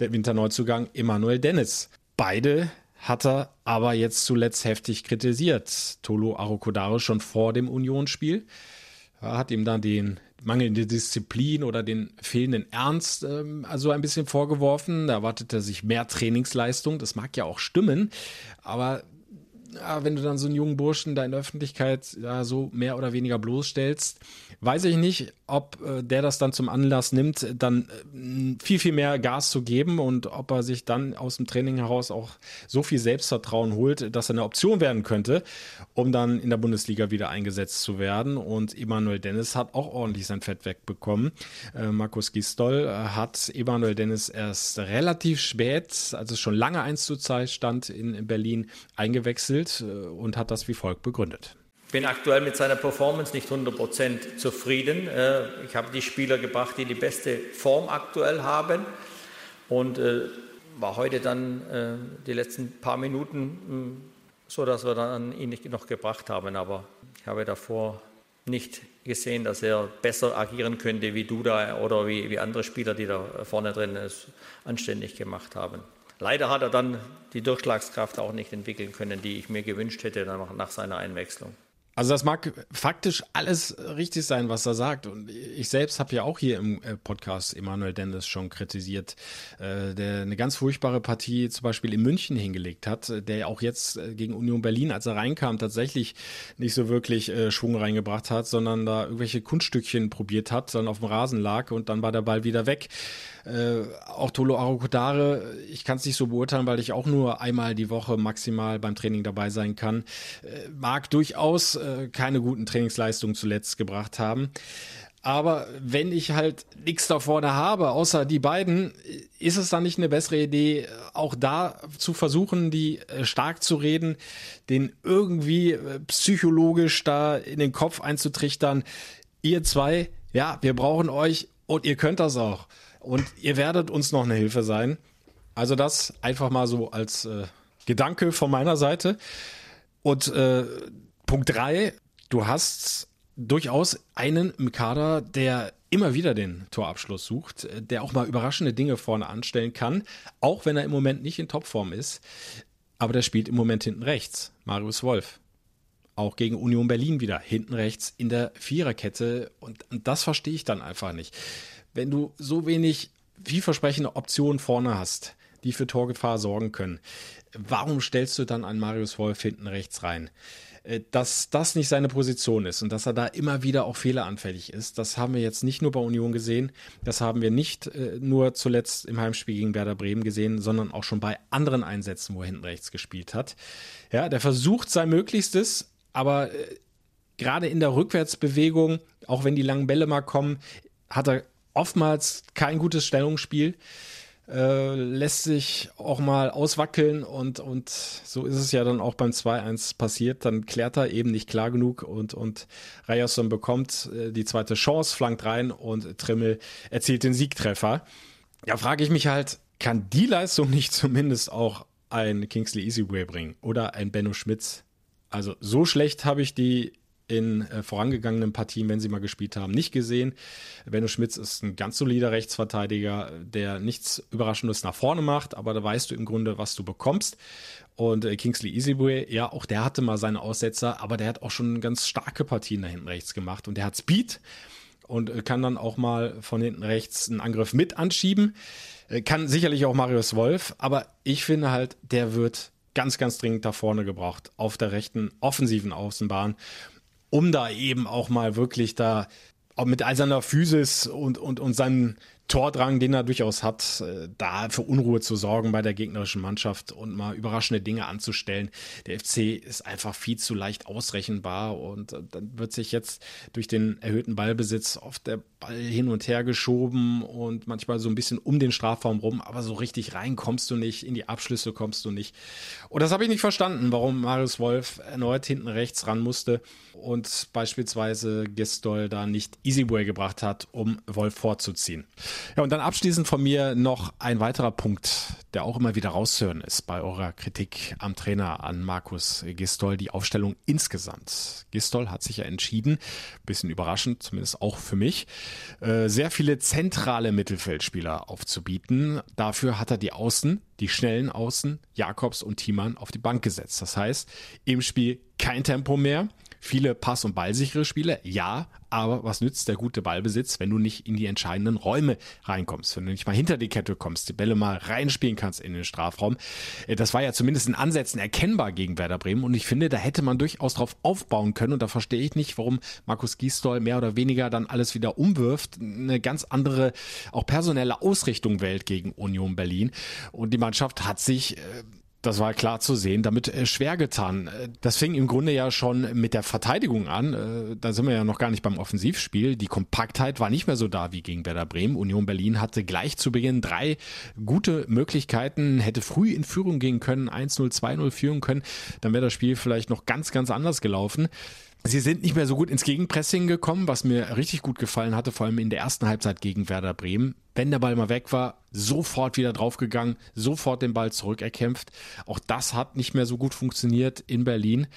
der Winterneuzugang Emanuel Dennis. Beide hat er aber jetzt zuletzt heftig kritisiert. Tolo Arokodare schon vor dem Unionsspiel. Hat ihm dann den mangelnde Disziplin oder den fehlenden Ernst ähm, also ein bisschen vorgeworfen. Da erwartet er sich mehr Trainingsleistung. Das mag ja auch stimmen, aber ja, wenn du dann so einen jungen Burschen da in der Öffentlichkeit ja, so mehr oder weniger bloßstellst, weiß ich nicht, ob äh, der das dann zum Anlass nimmt, dann äh, viel, viel mehr Gas zu geben und ob er sich dann aus dem Training heraus auch so viel Selbstvertrauen holt, dass er eine Option werden könnte, um dann in der Bundesliga wieder eingesetzt zu werden. Und Emanuel Dennis hat auch ordentlich sein Fett wegbekommen. Äh, Markus Gistol äh, hat Emanuel Dennis erst relativ spät, als es schon lange 1 zu 2 stand in, in Berlin, eingewechselt äh, und hat das wie folgt begründet bin aktuell mit seiner Performance nicht 100% zufrieden. Äh, ich habe die Spieler gebracht, die die beste Form aktuell haben und äh, war heute dann die letzten paar Minuten so, dass wir dann ihn nicht noch gebracht haben. Aber ich habe davor nicht gesehen, dass er besser agieren könnte wie Duda oder wie, wie andere Spieler, die da vorne drin es anständig gemacht haben. Leider hat er dann die Durchschlagskraft auch nicht entwickeln können, die ich mir gewünscht hätte nach seiner Einwechslung. Also das mag faktisch alles richtig sein, was er sagt. Und ich selbst habe ja auch hier im äh, Podcast Emanuel Dennis schon kritisiert, äh, der eine ganz furchtbare Partie zum Beispiel in München hingelegt hat, der auch jetzt äh, gegen Union Berlin, als er reinkam, tatsächlich nicht so wirklich Schwung reingebracht hat, sondern da irgendwelche Kunststückchen probiert hat, dann auf dem Rasen lag und dann war der Ball wieder weg. Auch Tolo Arokodare, ich kann es nicht so beurteilen, weil ich auch nur einmal die Woche maximal beim Training dabei sein kann. Mag durchaus äh, keine guten Trainingsleistungen zuletzt gebracht haben. Aber wenn ich halt nichts da vorne habe, außer die beiden, ist es dann nicht eine bessere Idee, auch da zu versuchen, die äh, stark zu reden, den irgendwie äh, psychologisch da in den Kopf einzutrichtern. Ihr zwei, ja, wir brauchen euch und ihr könnt das auch. Und ihr werdet uns noch eine Hilfe sein. Also das einfach mal so als äh, Gedanke von meiner Seite. Und äh, Punkt drei, du hast durchaus einen im Kader, der immer wieder den Torabschluss sucht, der auch mal überraschende Dinge vorne anstellen kann, auch wenn er im Moment nicht in Topform ist. Aber der spielt im Moment hinten rechts, Marius Wolf. Auch gegen Union Berlin wieder, hinten rechts in der Viererkette. Und, und das verstehe ich dann einfach nicht. Wenn du so wenig vielversprechende Optionen vorne hast, die für Torgefahr sorgen können, warum stellst du dann einen Marius Wolf hinten rechts rein? Äh, dass das nicht seine Position ist und dass er da immer wieder auch fehleranfällig ist, das haben wir jetzt nicht nur bei Union gesehen, das haben wir nicht äh, nur zuletzt im Heimspiel gegen Werder Bremen gesehen, sondern auch schon bei anderen Einsätzen, wo er hinten rechts gespielt hat. Ja, der versucht sein Möglichstes, aber äh, gerade in der Rückwärtsbewegung, auch wenn die langen Bälle mal kommen, hat er oftmals kein gutes Stellungsspiel äh, lässt sich auch mal auswackeln und, und so ist es ja dann auch beim 2-1 passiert. Dann klärt er eben nicht klar genug und, und Ryerson bekommt äh, die zweite Chance, flankt rein und Trimmel erzielt den Siegtreffer. Ja, frage ich mich halt, kann die Leistung nicht zumindest auch ein Kingsley Easyway bringen oder ein Benno Schmitz? Also so schlecht habe ich die in äh, vorangegangenen Partien, wenn sie mal gespielt haben, nicht gesehen. Benno Schmitz ist ein ganz solider Rechtsverteidiger, der nichts Überraschendes nach vorne macht, aber da weißt du im Grunde, was du bekommst. Und äh, Kingsley Easyway, ja, auch der hatte mal seine Aussetzer, aber der hat auch schon ganz starke Partien da hinten rechts gemacht und der hat Speed und äh, kann dann auch mal von hinten rechts einen Angriff mit anschieben. Äh, kann sicherlich auch Marius Wolf, aber ich finde halt, der wird ganz, ganz dringend da vorne gebraucht auf der rechten offensiven Außenbahn um da eben auch mal wirklich da auch mit all seiner Physis und, und, und seinem Tordrang, den er durchaus hat, äh, da für Unruhe zu sorgen bei der gegnerischen Mannschaft und mal überraschende Dinge anzustellen. Der FC ist einfach viel zu leicht ausrechenbar und äh, dann wird sich jetzt durch den erhöhten Ballbesitz oft der Ball hin und her geschoben und manchmal so ein bisschen um den Strafraum rum, aber so richtig rein kommst du nicht, in die Abschlüsse kommst du nicht. Und das habe ich nicht verstanden, warum Marius Wolf erneut hinten rechts ran musste und beispielsweise Gistol da nicht Easyway gebracht hat, um Wolf vorzuziehen. Ja, und dann abschließend von mir noch ein weiterer Punkt, der auch immer wieder rauszuhören ist bei eurer Kritik am Trainer an Markus Gistol, die Aufstellung insgesamt. Gistol hat sich ja entschieden, bisschen überraschend, zumindest auch für mich, äh, sehr viele zentrale Mittelfeldspieler aufzubieten. Dafür hat er die Außen, die schnellen Außen, Jakobs und Thiemann auf die Bank gesetzt. Das heißt, im Spiel kein Tempo mehr, viele Pass- und ballsichere Spiele, ja, aber was nützt der gute Ballbesitz, wenn du nicht in die entscheidenden Räume reinkommst, wenn du nicht mal hinter die Kette kommst, die Bälle mal reinspielen kannst in den Strafraum. Äh, das war ja zumindest in Ansätzen erkennbar gegen Werder Bremen und ich finde, da hätte man durchaus drauf aufbauen können und da verstehe ich nicht, warum Markus Gisdol mehr oder weniger dann alles wieder umwirft, eine ganz andere, auch personelle Ausrichtung wählt gegen Union Berlin und die Mannschaft hat sich äh, das war klar zu sehen, damit äh, schwer getan. Äh, das fing im Grunde ja schon mit der Verteidigung an. Äh, da sind wir ja noch gar nicht beim Offensivspiel. Die Kompaktheit war nicht mehr so da wie gegen Werder Bremen. Union Berlin hatte gleich zu Beginn drei gute Möglichkeiten, hätte früh in Führung gehen können, 1-0, 2-0 führen können. Dann wäre das Spiel vielleicht noch ganz, ganz anders gelaufen. Sie sind nicht mehr so gut ins Gegenpressing gekommen, was mir richtig gut gefallen hatte, vor allem in der ersten Halbzeit gegen Werder Bremen. Wenn der Ball mal weg war, sofort wieder draufgegangen, sofort den Ball zurückerkämpft. Auch das hat nicht mehr so gut funktioniert in Berlin.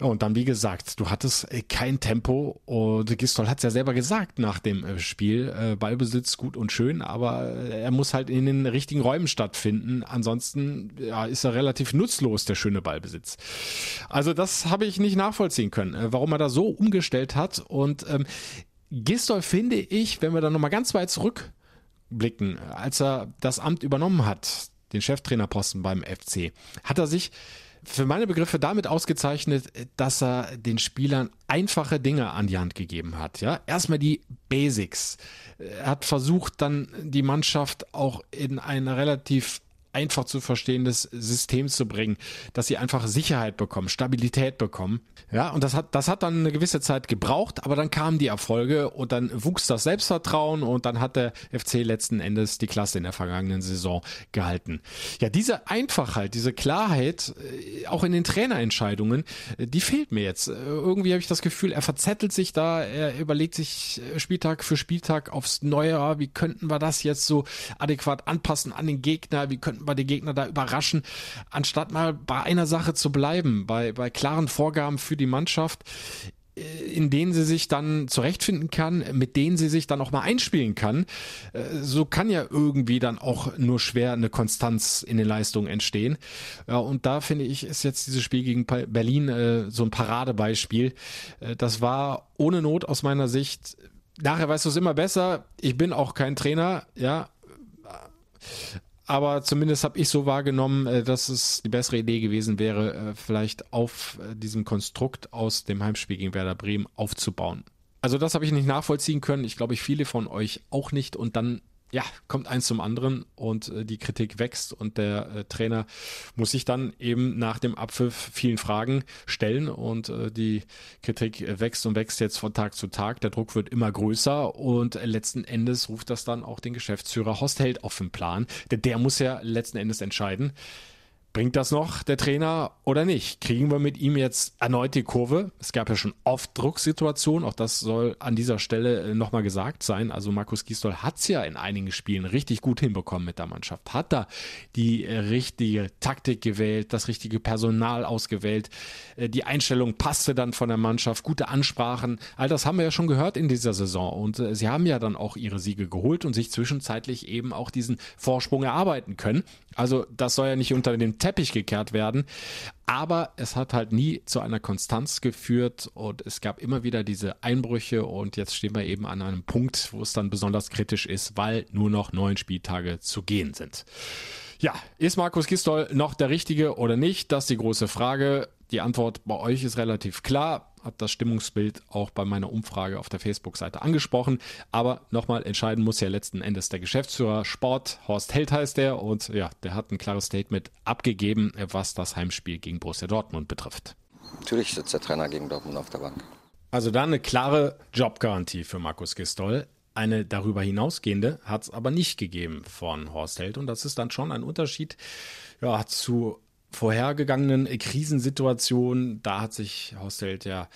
Und dann, wie gesagt, du hattest äh, kein Tempo und Gistol hat es ja selber gesagt nach dem äh, Spiel. Äh, Ballbesitz gut und schön, aber er muss halt in den richtigen Räumen stattfinden. Ansonsten ja, ist er relativ nutzlos, der schöne Ballbesitz. Also das habe ich nicht nachvollziehen können, warum er da so umgestellt hat. Und ähm, Gistol finde ich, wenn wir dann nochmal ganz weit zurück blicken, als er das Amt übernommen hat, den Cheftrainerposten beim FC, hat er sich für meine Begriffe damit ausgezeichnet, dass er den Spielern einfache Dinge an die Hand gegeben hat. Ja, erstmal die Basics. Er hat versucht, dann die Mannschaft auch in eine relativ einfach zu verstehendes System zu bringen, dass sie einfach Sicherheit bekommen, Stabilität bekommen. Ja, und das hat, das hat dann eine gewisse Zeit gebraucht, aber dann kamen die Erfolge und dann wuchs das Selbstvertrauen und dann hat der FC letzten Endes die Klasse in der vergangenen Saison gehalten. Ja, diese Einfachheit, diese Klarheit, äh, auch in den Trainerentscheidungen, äh, die fehlt mir jetzt. Äh, irgendwie habe ich das Gefühl, er verzettelt sich da, er überlegt sich Spieltag für Spieltag aufs Neue, ah, wie könnten wir das jetzt so adäquat anpassen an den Gegner, wie könnten wir den Gegner da überraschen, anstatt mal bei einer Sache zu bleiben, bei, bei klaren Vorgaben für die Mannschaft in denen sie sich dann zurechtfinden kann, mit denen sie sich dann auch mal einspielen kann. Äh, so kann ja irgendwie dann auch nur schwer eine Konstanz in den Leistungen entstehen. Und da finde ich, ist jetzt dieses Spiel gegen Berlin äh, so ein Paradebeispiel. Äh, das war ohne Not aus meiner Sicht. Nachher weißt du es immer besser. Ich bin auch kein Trainer, ja aber zumindest habe ich so wahrgenommen, äh, dass es die bessere Idee gewesen wäre, äh, vielleicht auf äh, diesem Konstrukt aus dem Heimspiel gegen Werder Bremen aufzubauen. Also das habe ich nicht nachvollziehen können. Ich glaube, ich viele von euch auch nicht. Und dann ja, kommt eins zum anderen und äh, die Kritik wächst und der äh, Trainer muss sich dann eben nach dem Abpfiff vielen Fragen stellen und äh, die Kritik wächst und wächst jetzt von Tag zu Tag. Der Druck wird immer größer und letzten Endes ruft das dann auch den Geschäftsführer Horst Held auf den Plan, denn der muss ja letzten Endes entscheiden, Bringt das noch der Trainer oder nicht? Kriegen wir mit ihm jetzt erneut die Kurve? Es gab ja schon oft Drucksituationen, auch das soll an dieser Stelle äh, nochmal gesagt sein. Also Markus Gisdol hat es ja in einigen Spielen richtig gut hinbekommen mit der Mannschaft, hat da die äh, richtige Taktik gewählt, das richtige Personal ausgewählt, äh, die Einstellung passte dann von der Mannschaft, gute Ansprachen, all das haben wir ja schon gehört in dieser Saison und sie haben ja dann auch ihre Siege geholt und sich zwischenzeitlich eben auch diesen Vorsprung erarbeiten können. Also das soll ja nicht unter den Teppich gekehrt werden. Aber es hat halt nie zu einer Konstanz geführt und es gab immer wieder diese Einbrüche und jetzt stehen wir eben an einem Punkt, wo es dann besonders kritisch ist, weil nur noch neun Spieltage zu gehen sind. Ja, ist Markus Gistol noch der Richtige oder nicht? Das ist die große Frage. Die Antwort bei euch ist relativ klar. Hat das Stimmungsbild auch bei meiner Umfrage auf der Facebook-Seite angesprochen. Aber nochmal entscheiden muss ja letzten Endes der Geschäftsführer Sport. Horst Held heißt der. Und ja, der hat ein klares Statement abgegeben, was das Heimspiel gegen Borussia Dortmund betrifft. Natürlich sitzt der Trainer gegen Dortmund auf der Bank. Also dann eine klare Jobgarantie für Markus Gistol. Eine darüber hinausgehende hat es aber nicht gegeben von Horst Held. Und das ist dann schon ein Unterschied ja, zu vorhergegangenen Krisensituationen, da hat sich Hosselt ja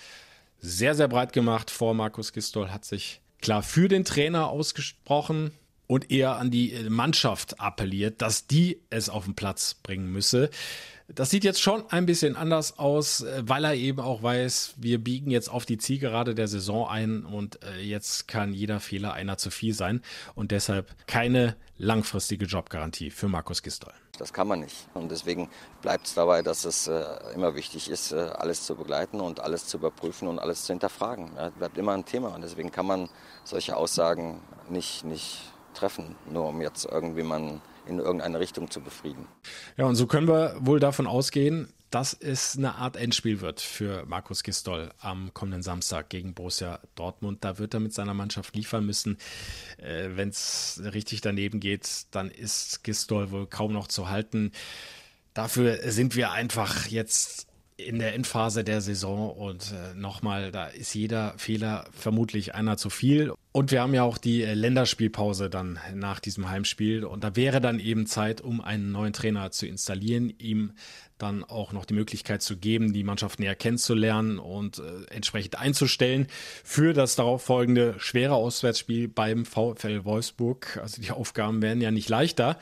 sehr, sehr breit gemacht vor Markus Gistol, hat sich klar für den Trainer ausgesprochen und eher an die Mannschaft appelliert, dass die es auf den Platz bringen müsse. Das sieht jetzt schon ein bisschen anders aus, äh, weil er eben auch weiß, wir biegen jetzt auf die Zielgerade der Saison ein und äh, jetzt kann jeder Fehler einer zu viel sein und deshalb keine langfristige Jobgarantie für Markus Gistol. Das kann man nicht. Und deswegen bleibt es dabei, dass es äh, immer wichtig ist, alles zu begleiten und alles zu überprüfen und alles zu hinterfragen. Das bleibt immer ein Thema. Und deswegen kann man solche Aussagen nicht, nicht treffen, nur um jetzt irgendwie mal in irgendeine Richtung zu befrieden. Ja, und so können wir wohl davon ausgehen, dass es eine Art Endspiel wird für Markus Gistol am kommenden Samstag gegen Borussia Dortmund. Da wird er mit seiner Mannschaft liefern müssen. Äh, Wenn es richtig daneben geht, dann ist Gistol wohl kaum noch zu halten. Dafür sind wir einfach jetzt in der Endphase der Saison und äh, nochmal, da ist jeder Fehler vermutlich einer zu viel. Und wir haben ja auch die äh, Länderspielpause dann nach diesem Heimspiel und da wäre dann eben Zeit, um einen neuen Trainer zu installieren, ihm dann auch noch die Möglichkeit zu geben, die Mannschaft näher kennenzulernen und äh, entsprechend einzustellen für das darauffolgende schwere Auswärtsspiel beim VfL Wolfsburg. Also die Aufgaben werden ja nicht leichter.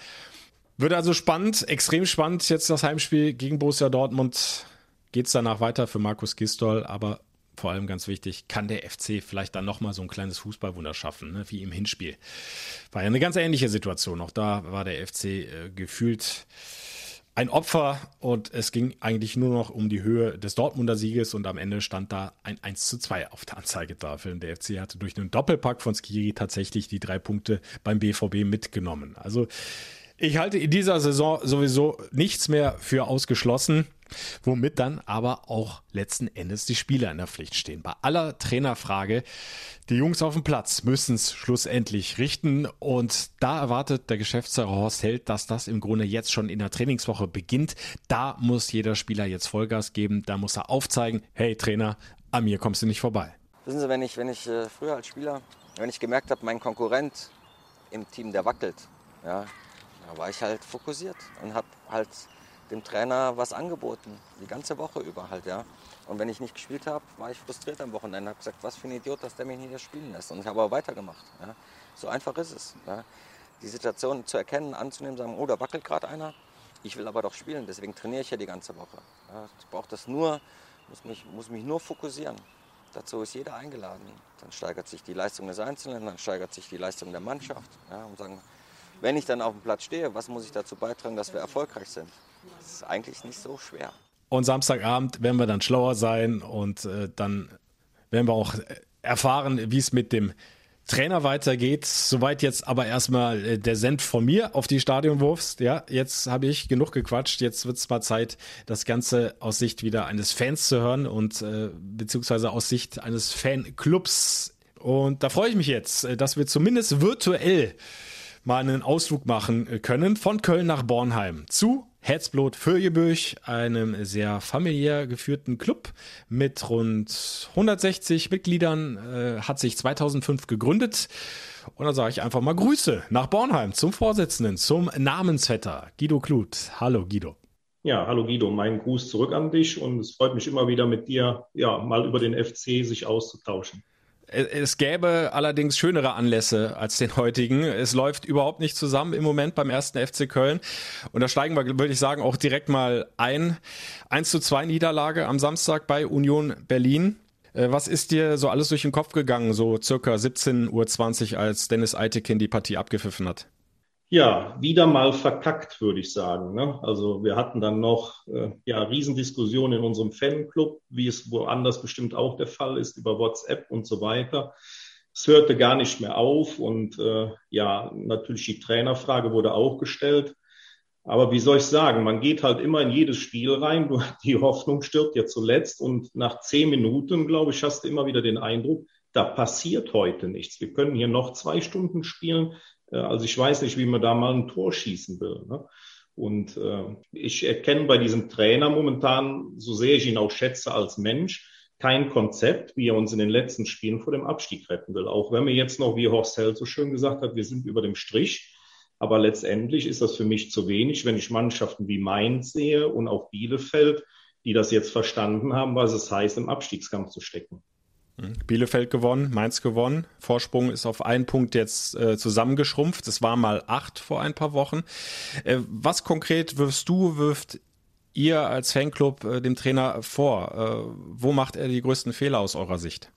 Wird also spannend, extrem spannend jetzt das Heimspiel gegen Borussia Dortmund geht es danach weiter für Markus Gistol, aber vor allem ganz wichtig, kann der FC vielleicht dann nochmal so ein kleines Fußballwunder schaffen, ne, wie im Hinspiel. War ja eine ganz ähnliche Situation. Auch da war der FC äh, gefühlt ein Opfer und es ging eigentlich nur noch um die Höhe des Dortmunder Sieges und am Ende stand da ein 1 zu 2 auf der Anzeigetafel. Und der FC hatte durch einen Doppelpack von Skiri tatsächlich die drei Punkte beim BVB mitgenommen. Also Ich halte in dieser Saison sowieso nichts mehr für ausgeschlossen, womit dann aber auch letzten Endes die Spieler in der Pflicht stehen. Bei aller Trainerfrage, die Jungs auf dem Platz müssen es schlussendlich richten und da erwartet der Geschäftsführer Horst Held, dass das im Grunde jetzt schon in der Trainingswoche beginnt. Da muss jeder Spieler jetzt Vollgas geben, da muss er aufzeigen, hey Trainer, an mir kommst du nicht vorbei. Wissen Sie, wenn ich, wenn ich äh, früher als Spieler, wenn ich gemerkt habe, mein Konkurrent im Team, der wackelt, ja, da war ich halt fokussiert und habe halt dem Trainer was angeboten, die ganze Woche über halt, ja. Und wenn ich nicht gespielt habe, war ich frustriert am Wochenende. Habe gesagt, was für ein Idiot, dass der mich nicht spielen lässt. Und ich habe aber weitergemacht. Ja. So einfach ist es. Ja. Die Situation zu erkennen, anzunehmen, sagen, oh, da wackelt gerade einer. Ich will aber doch spielen, deswegen trainiere ich ja die ganze Woche. Ja. Ich brauche das nur, muss mich, muss mich nur fokussieren. Dazu ist jeder eingeladen. Dann steigert sich die Leistung des Einzelnen, dann steigert sich die Leistung der Mannschaft. Ja, und sagen, wenn ich dann auf dem Platz stehe, was muss ich dazu beitragen, dass wir erfolgreich sind? Das ist eigentlich nicht so schwer. Und Samstagabend werden wir dann schlauer sein und äh, dann werden wir auch erfahren, wie es mit dem Trainer weitergeht. Soweit jetzt aber erstmal äh, der Send von mir auf die Stadionwurfs. Ja, jetzt habe ich genug gequatscht. Jetzt wird es mal Zeit, das Ganze aus Sicht wieder eines Fans zu hören und äh, beziehungsweise aus Sicht eines Fanclubs. Und da freue ich mich jetzt, äh, dass wir zumindest virtuell mal einen Ausflug machen können von Köln nach Bornheim zu Herzblut Fürjebüch, einem sehr familiär geführten Club mit rund 160 Mitgliedern, äh, hat sich 2005 gegründet. Und dann sage ich einfach mal Grüße nach Bornheim zum Vorsitzenden, zum Namensvetter Guido Kluth. Hallo Guido. Ja, hallo Guido, mein Gruß zurück an dich und es freut mich immer wieder mit dir, ja, mal über den FC sich auszutauschen. Es gäbe allerdings schönere Anlässe als den heutigen. Es läuft überhaupt nicht zusammen im Moment beim ersten FC Köln. Und da steigen wir, würde ich sagen, auch direkt mal ein. 1 zu 2 Niederlage am Samstag bei Union Berlin. Äh, was ist dir so alles durch den Kopf gegangen, so circa 17.20 Uhr, als Dennis Eitekin die Partie abgepfiffen hat? Ja, wieder mal verkackt, würde ich sagen. Ne? Also wir hatten dann noch äh, ja, Riesendiskussionen in unserem Fanclub, wie es woanders bestimmt auch der Fall ist, über WhatsApp und so weiter. Es hörte gar nicht mehr auf und äh, ja, natürlich die Trainerfrage wurde auch gestellt. Aber wie soll ich sagen, man geht halt immer in jedes Spiel rein. [laughs] Die Hoffnung stirbt ja zuletzt und nach zehn Minuten, glaube ich, hast du immer wieder den Eindruck, da passiert heute nichts. Wir können hier noch zwei Stunden spielen. Äh, also ich weiß nicht, wie man da mal ein Tor schießen will. Ne? Und äh, ich erkenne bei diesem Trainer momentan, so sehr ich ihn auch schätze als Mensch, kein Konzept, wie er uns in den letzten Spielen vor dem Abstieg retten will. Auch wenn wir jetzt noch, wie Horst Held so schön gesagt hat, wir sind über dem Strich. Aber letztendlich ist das für mich zu wenig, wenn ich Mannschaften wie Mainz sehe und auch Bielefeld, die das jetzt verstanden haben, was es heißt, im Abstiegskampf zu stecken. Bielefeld gewonnen, Mainz gewonnen. Vorsprung ist auf einen Punkt jetzt äh, zusammengeschrumpft. Es war mal acht vor ein paar Wochen. Äh, was konkret wirfst du, wirft ihr als Fanclub äh, dem Trainer vor? Äh, wo macht er die größten Fehler aus eurer Sicht?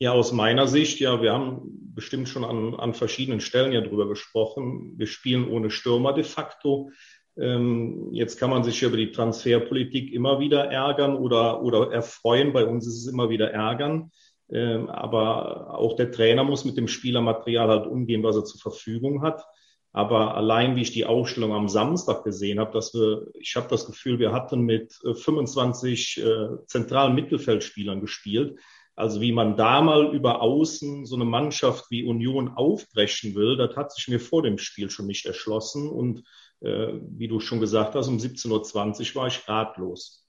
Ja, aus meiner Sicht, ja, wir haben bestimmt schon an, an verschiedenen Stellen ja drüber gesprochen. Wir spielen ohne Stürmer de facto. Ähm, jetzt kann man sich über die Transferpolitik immer wieder ärgern oder, oder erfreuen. Bei uns ist es immer wieder ärgern. Ähm, aber auch der Trainer muss mit dem Spielermaterial halt umgehen, was er zur Verfügung hat. Aber allein, wie ich die Aufstellung am Samstag gesehen habe, dass wir, ich habe das Gefühl, wir hatten mit 25 äh, äh, zentralen Mittelfeldspielern gespielt. Also wie man da mal über Außen so eine Mannschaft wie Union aufbrechen will, das hat sich mir vor dem Spiel schon nicht erschlossen. Und äh, wie du schon gesagt hast, um 17.20 Uhr war ich ratlos.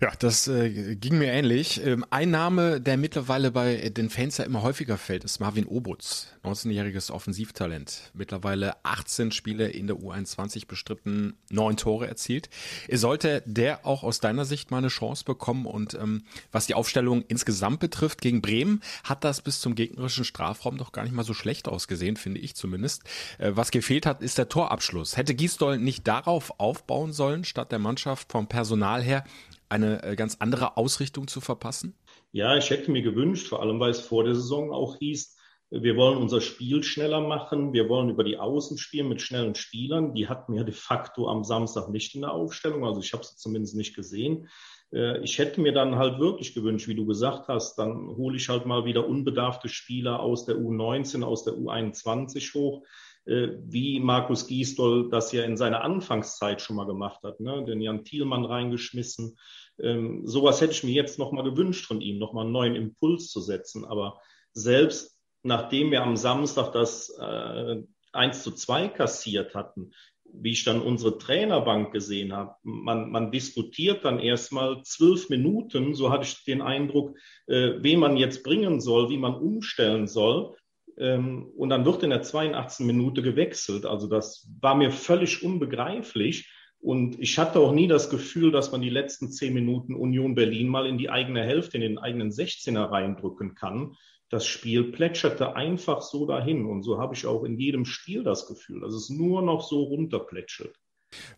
Ja, das äh, ging mir ähnlich. Ähm, ein Name, der mittlerweile bei den Fans ja immer häufiger fällt, ist Marvin Obutz, 19-jähriges Offensivtalent. Mittlerweile 18 Spiele in der U21 bestritten, neun Tore erzielt. Sollte der auch aus deiner Sicht mal eine Chance bekommen? Und ähm, was die Aufstellung insgesamt betrifft gegen Bremen, hat das bis zum gegnerischen Strafraum doch gar nicht mal so schlecht ausgesehen, finde ich zumindest. Äh, was gefehlt hat, ist der Torabschluss. Hätte Gisdol nicht darauf aufbauen sollen, statt der Mannschaft vom Personal her eine äh, ganz andere Ausrichtung zu verpassen? Ja, ich hätte mir gewünscht, vor allem weil es vor der Saison auch hieß, wir wollen unser Spiel schneller machen, wir wollen über die Außen spielen mit schnellen Spielern. Die hatten wir de facto am Samstag nicht in der Aufstellung, also ich habe sie zumindest nicht gesehen. Äh, ich hätte mir dann halt wirklich gewünscht, wie du gesagt hast, dann hole ich halt mal wieder unbedarfte Spieler aus der U19, aus der U21 hoch wie Markus Gisdol das ja in seiner Anfangszeit schon mal gemacht hat, ne? den Jan Thielmann reingeschmissen. Ähm, sowas hätte ich mir jetzt noch mal gewünscht von ihm, noch mal einen neuen Impuls zu setzen. Aber selbst nachdem wir am Samstag das äh, 1 zu 2 kassiert hatten, wie ich dann unsere Trainerbank gesehen habe, man, man diskutiert dann erstmal zwölf Minuten, so hatte ich den Eindruck, äh, wen man jetzt bringen soll, wie man umstellen soll. Ähm, und dann wird in der 82. Minute gewechselt. Also das war mir völlig unbegreiflich. Und ich hatte auch nie das Gefühl, dass man die letzten zehn Minuten Union Berlin mal in die eigene Hälfte, in den eigenen 16er reindrücken kann das Spiel plätscherte einfach so dahin. Und so habe ich auch in jedem Spiel das Gefühl, dass es nur noch so runterplätschert.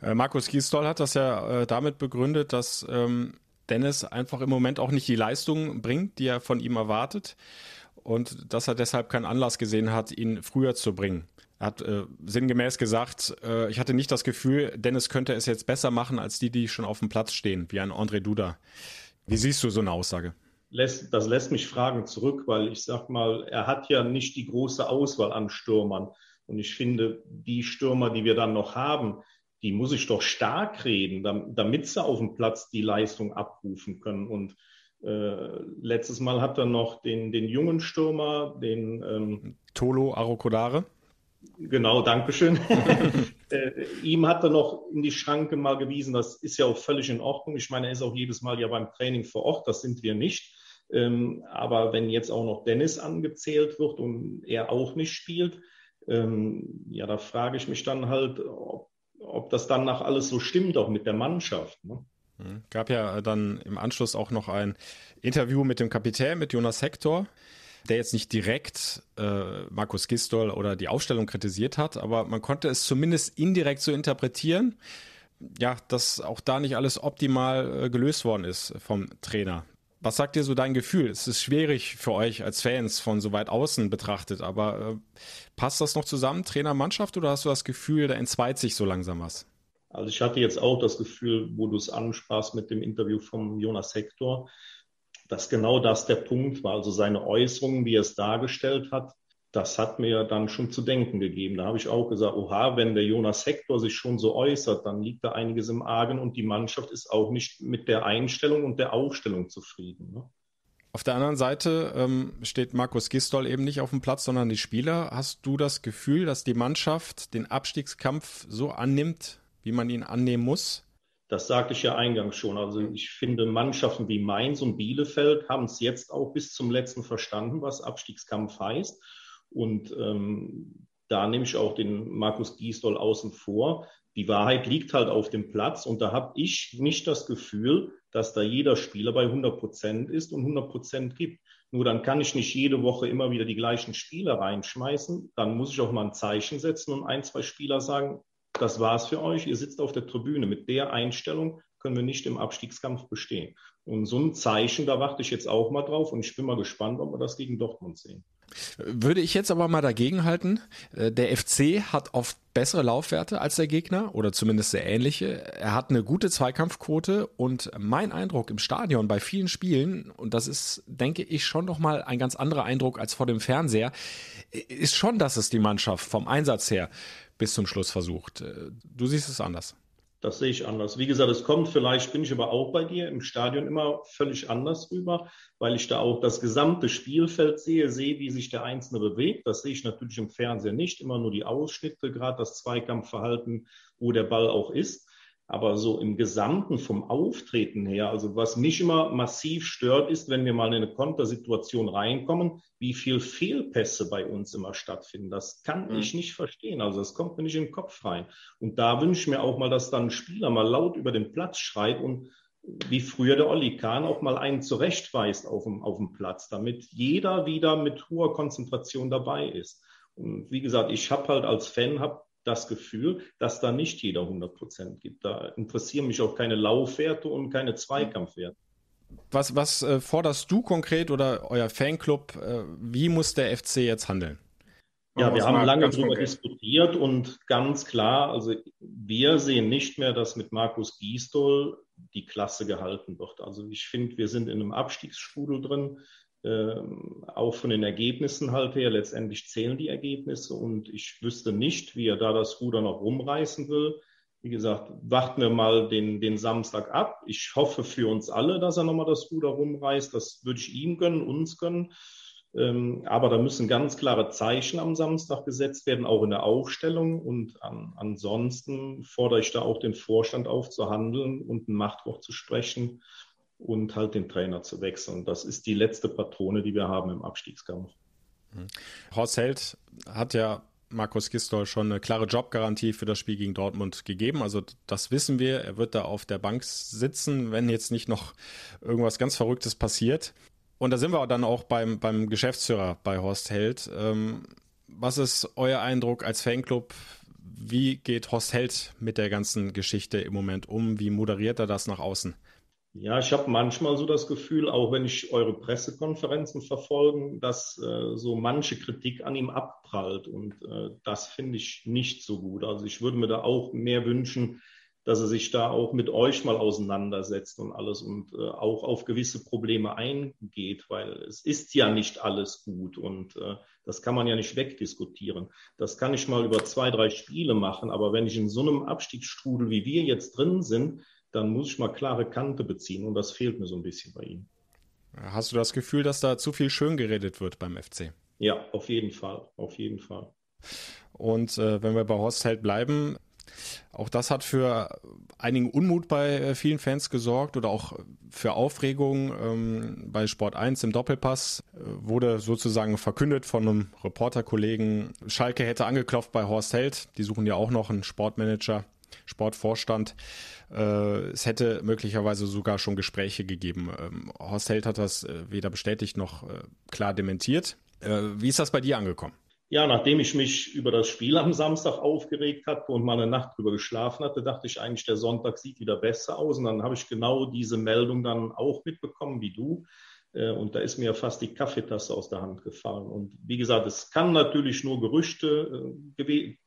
Äh, Markus Gisdol hat das ja äh, damit begründet, dass ähm, Dennis einfach im Moment auch nicht die Leistung bringt, die er von ihm erwartet. Und dass er deshalb keinen Anlass gesehen hat, ihn früher zu bringen. Er hat äh, sinngemäß gesagt, äh, ich hatte nicht das Gefühl, Dennis könnte es jetzt besser machen als die, die schon auf dem Platz stehen, wie ein André Duda. Wie siehst du so eine Aussage? lässt, das lässt mich Fragen zurück, weil ich sag mal, er hat ja nicht die große Auswahl an Stürmern. Und ich finde, die Stürmer, die wir dann noch haben, die muss ich doch stark reden, damit sie auf dem Platz die Leistung abrufen können. Und äh, letztes Mal hat er noch den, den jungen Stürmer, den ähm, Tolo Arokodare. Genau, Dankeschön. [laughs] äh, ihm hat er noch in die Schranke mal gewiesen, das ist ja auch völlig in Ordnung. Ich meine, er ist auch jedes Mal ja beim Training vor Ort, das sind wir nicht. Ähm, aber wenn jetzt auch noch Dennis angezählt wird und er auch nicht spielt, ähm, ja, da frage ich mich dann halt, ob, ob das dann nach alles so stimmt, auch mit der Mannschaft. Ne? Mhm. Gab ja dann im Anschluss auch noch ein Interview mit dem Kapitän, mit Jonas Hector, der jetzt nicht direkt äh, Markus Gistol oder die Aufstellung kritisiert hat, aber man konnte es zumindest indirekt so interpretieren, ja, dass auch da nicht alles optimal äh, gelöst worden ist vom Trainer. Was sagt dir so dein Gefühl? Es ist schwierig für euch als Fans von so weit außen betrachtet, aber äh, passt das noch zusammen, Trainer, Mannschaft, oder hast du das Gefühl, da entzweit sich so langsam was? Also ich hatte jetzt auch das Gefühl, wo du es ansprachst mit dem Interview von Jonas Hector, dass genau das der Punkt war. Also seine Äußerungen, wie er es dargestellt hat, das hat mir dann schon zu denken gegeben. Da habe ich auch gesagt, oha, wenn der Jonas Hector sich schon so äußert, dann liegt da einiges im Argen und die Mannschaft ist auch nicht mit der Einstellung und der Aufstellung zufrieden. Ne? Auf der anderen Seite ähm, steht Markus Gistol eben nicht auf dem Platz, sondern die Spieler. Hast du das Gefühl, dass die Mannschaft den Abstiegskampf so annimmt, wie man ihn annehmen muss? Das sagte ich ja eingangs schon. Also ich finde, Mannschaften wie Mainz und Bielefeld haben es jetzt auch bis zum letzten verstanden, was Abstiegskampf heißt. Und ähm, da nehme ich auch den Markus Giesdoll außen vor. Die Wahrheit liegt halt auf dem Platz und da habe ich nicht das Gefühl, dass da jeder Spieler bei 100 Prozent ist und 100 Prozent gibt. Nur dann kann ich nicht jede Woche immer wieder die gleichen Spieler reinschmeißen. Dann muss ich auch mal ein Zeichen setzen und ein, zwei Spieler sagen, das war's für euch. Ihr sitzt auf der Tribüne. Mit der Einstellung können wir nicht im Abstiegskampf bestehen. Und so ein Zeichen, da warte ich jetzt auch mal drauf und ich bin mal gespannt, ob wir das gegen Dortmund sehen. Würde ich jetzt aber mal dagegen halten. Äh, der FC hat oft bessere Laufwerte als der Gegner oder zumindest sehr ähnliche. Er hat eine gute Zweikampfquote und mein Eindruck im Stadion bei vielen Spielen, und das ist, denke ich, schon nochmal ein ganz anderer Eindruck als vor dem Fernseher, ist schon, dass es die Mannschaft vom Einsatz her bis zum Schluss versucht. Äh, du siehst es anders. Das sehe ich anders. Wie gesagt, es kommt vielleicht, bin ich aber auch bei dir im Stadion immer völlig anders rüber, weil ich da auch das gesamte Spielfeld sehe, sehe, wie sich der Einzelne bewegt. Das sehe ich natürlich im Fernseher nicht, immer nur die Ausschnitte, gerade das Zweikampfverhalten, wo der Ball auch ist. Aber so im Gesamten vom Auftreten her, also was mich immer massiv stört, ist, wenn wir mal in eine Kontersituation reinkommen, wie viel Fehlpässe bei uns immer stattfinden. Das kann mhm. ich nicht verstehen. Also das kommt mir nicht in den Kopf rein. Und da wünsche ich mir auch mal, dass dann ein Spieler mal laut über den Platz schreit und wie früher der Olli Kahn auch mal einen zurechtweist auf dem, auf dem Platz, damit jeder wieder mit hoher Konzentration dabei ist. Und wie gesagt, ich habe halt als Fan, habe das Gefühl, dass da nicht jeder 100 Prozent gibt. Da interessieren mich auch keine Laufwerte und keine Zweikampfwerte. Was, was äh, forderst du konkret oder euer Fanclub? Äh, wie muss der FC jetzt handeln? Ja, wir haben lange darüber diskutiert und ganz klar, also wir sehen nicht mehr, dass mit Markus Gisdol die Klasse gehalten wird. Also ich finde, wir sind in einem Abstiegsstrudel drin. Ähm, auch von den Ergebnissen halt her, letztendlich zählen die Ergebnisse und ich wüsste nicht, wie er da das Ruder noch rumreißen will. Wie gesagt, warten wir mal den, den Samstag ab. Ich hoffe für uns alle, dass er nochmal das Ruder rumreißt. Das würde ich ihm gönnen, uns gönnen. Ähm, aber da müssen ganz klare Zeichen am Samstag gesetzt werden, auch in der Aufstellung. Und an, ansonsten fordere ich da auch den Vorstand auf zu handeln und ein Machtwort zu sprechen und halt den Trainer zu wechseln. Das ist die letzte Patrone, die wir haben im Abstiegskampf. Mhm. Horst Held hat ja Markus Gistol schon eine klare Jobgarantie für das Spiel gegen Dortmund gegeben. Also das wissen wir. Er wird da auf der Bank sitzen, wenn jetzt nicht noch irgendwas ganz Verrücktes passiert. Und da sind wir dann auch beim, beim Geschäftsführer bei Horst Held. Ähm, was ist euer Eindruck als Fanclub? Wie geht Horst Held mit der ganzen Geschichte im Moment um? Wie moderiert er das nach außen? Ja, ich habe manchmal so das Gefühl, auch wenn ich eure Pressekonferenzen verfolge, dass äh, so manche Kritik an ihm abprallt. Und äh, das finde ich nicht so gut. Also ich würde mir da auch mehr wünschen, dass er sich da auch mit euch mal auseinandersetzt und alles und äh, auch auf gewisse Probleme eingeht, weil es ist ja nicht alles gut und äh, das kann man ja nicht wegdiskutieren. Das kann ich mal über zwei, drei Spiele machen, aber wenn ich in so einem Abstiegsstrudel wie wir jetzt drin sind, dann muss ich mal klare Kante beziehen und das fehlt mir so ein bisschen bei ihm. Hast du das Gefühl, dass da zu viel schön geredet wird beim FC? Ja, auf jeden Fall, auf jeden Fall. Und äh, wenn wir bei Horst Held bleiben, auch das hat für einigen Unmut bei äh, vielen Fans gesorgt oder auch für Aufregung. Ähm, bei Sport 1 im Doppelpass äh, wurde sozusagen verkündet von einem Reporterkollegen, Schalke hätte angeklopft bei Horst Held. Die suchen ja auch noch einen Sportmanager. Sportvorstand. Äh, es hätte möglicherweise sogar schon Gespräche gegeben. Ähm, Horst Held hat das äh, weder bestätigt noch äh, klar dementiert. wie ist das bei dir angekommen? Ja, nachdem ich mich über das Spiel am Samstag aufgeregt hatte und mal eine Nacht drüber geschlafen hatte, dachte ich eigentlich, der Sonntag sieht wieder besser aus. Und dann habe ich genau diese Meldung dann auch mitbekommen wie du. Und da ist mir fast die Kaffeetasse aus der Hand gefallen. Und wie gesagt, es kann natürlich nur Gerüchte,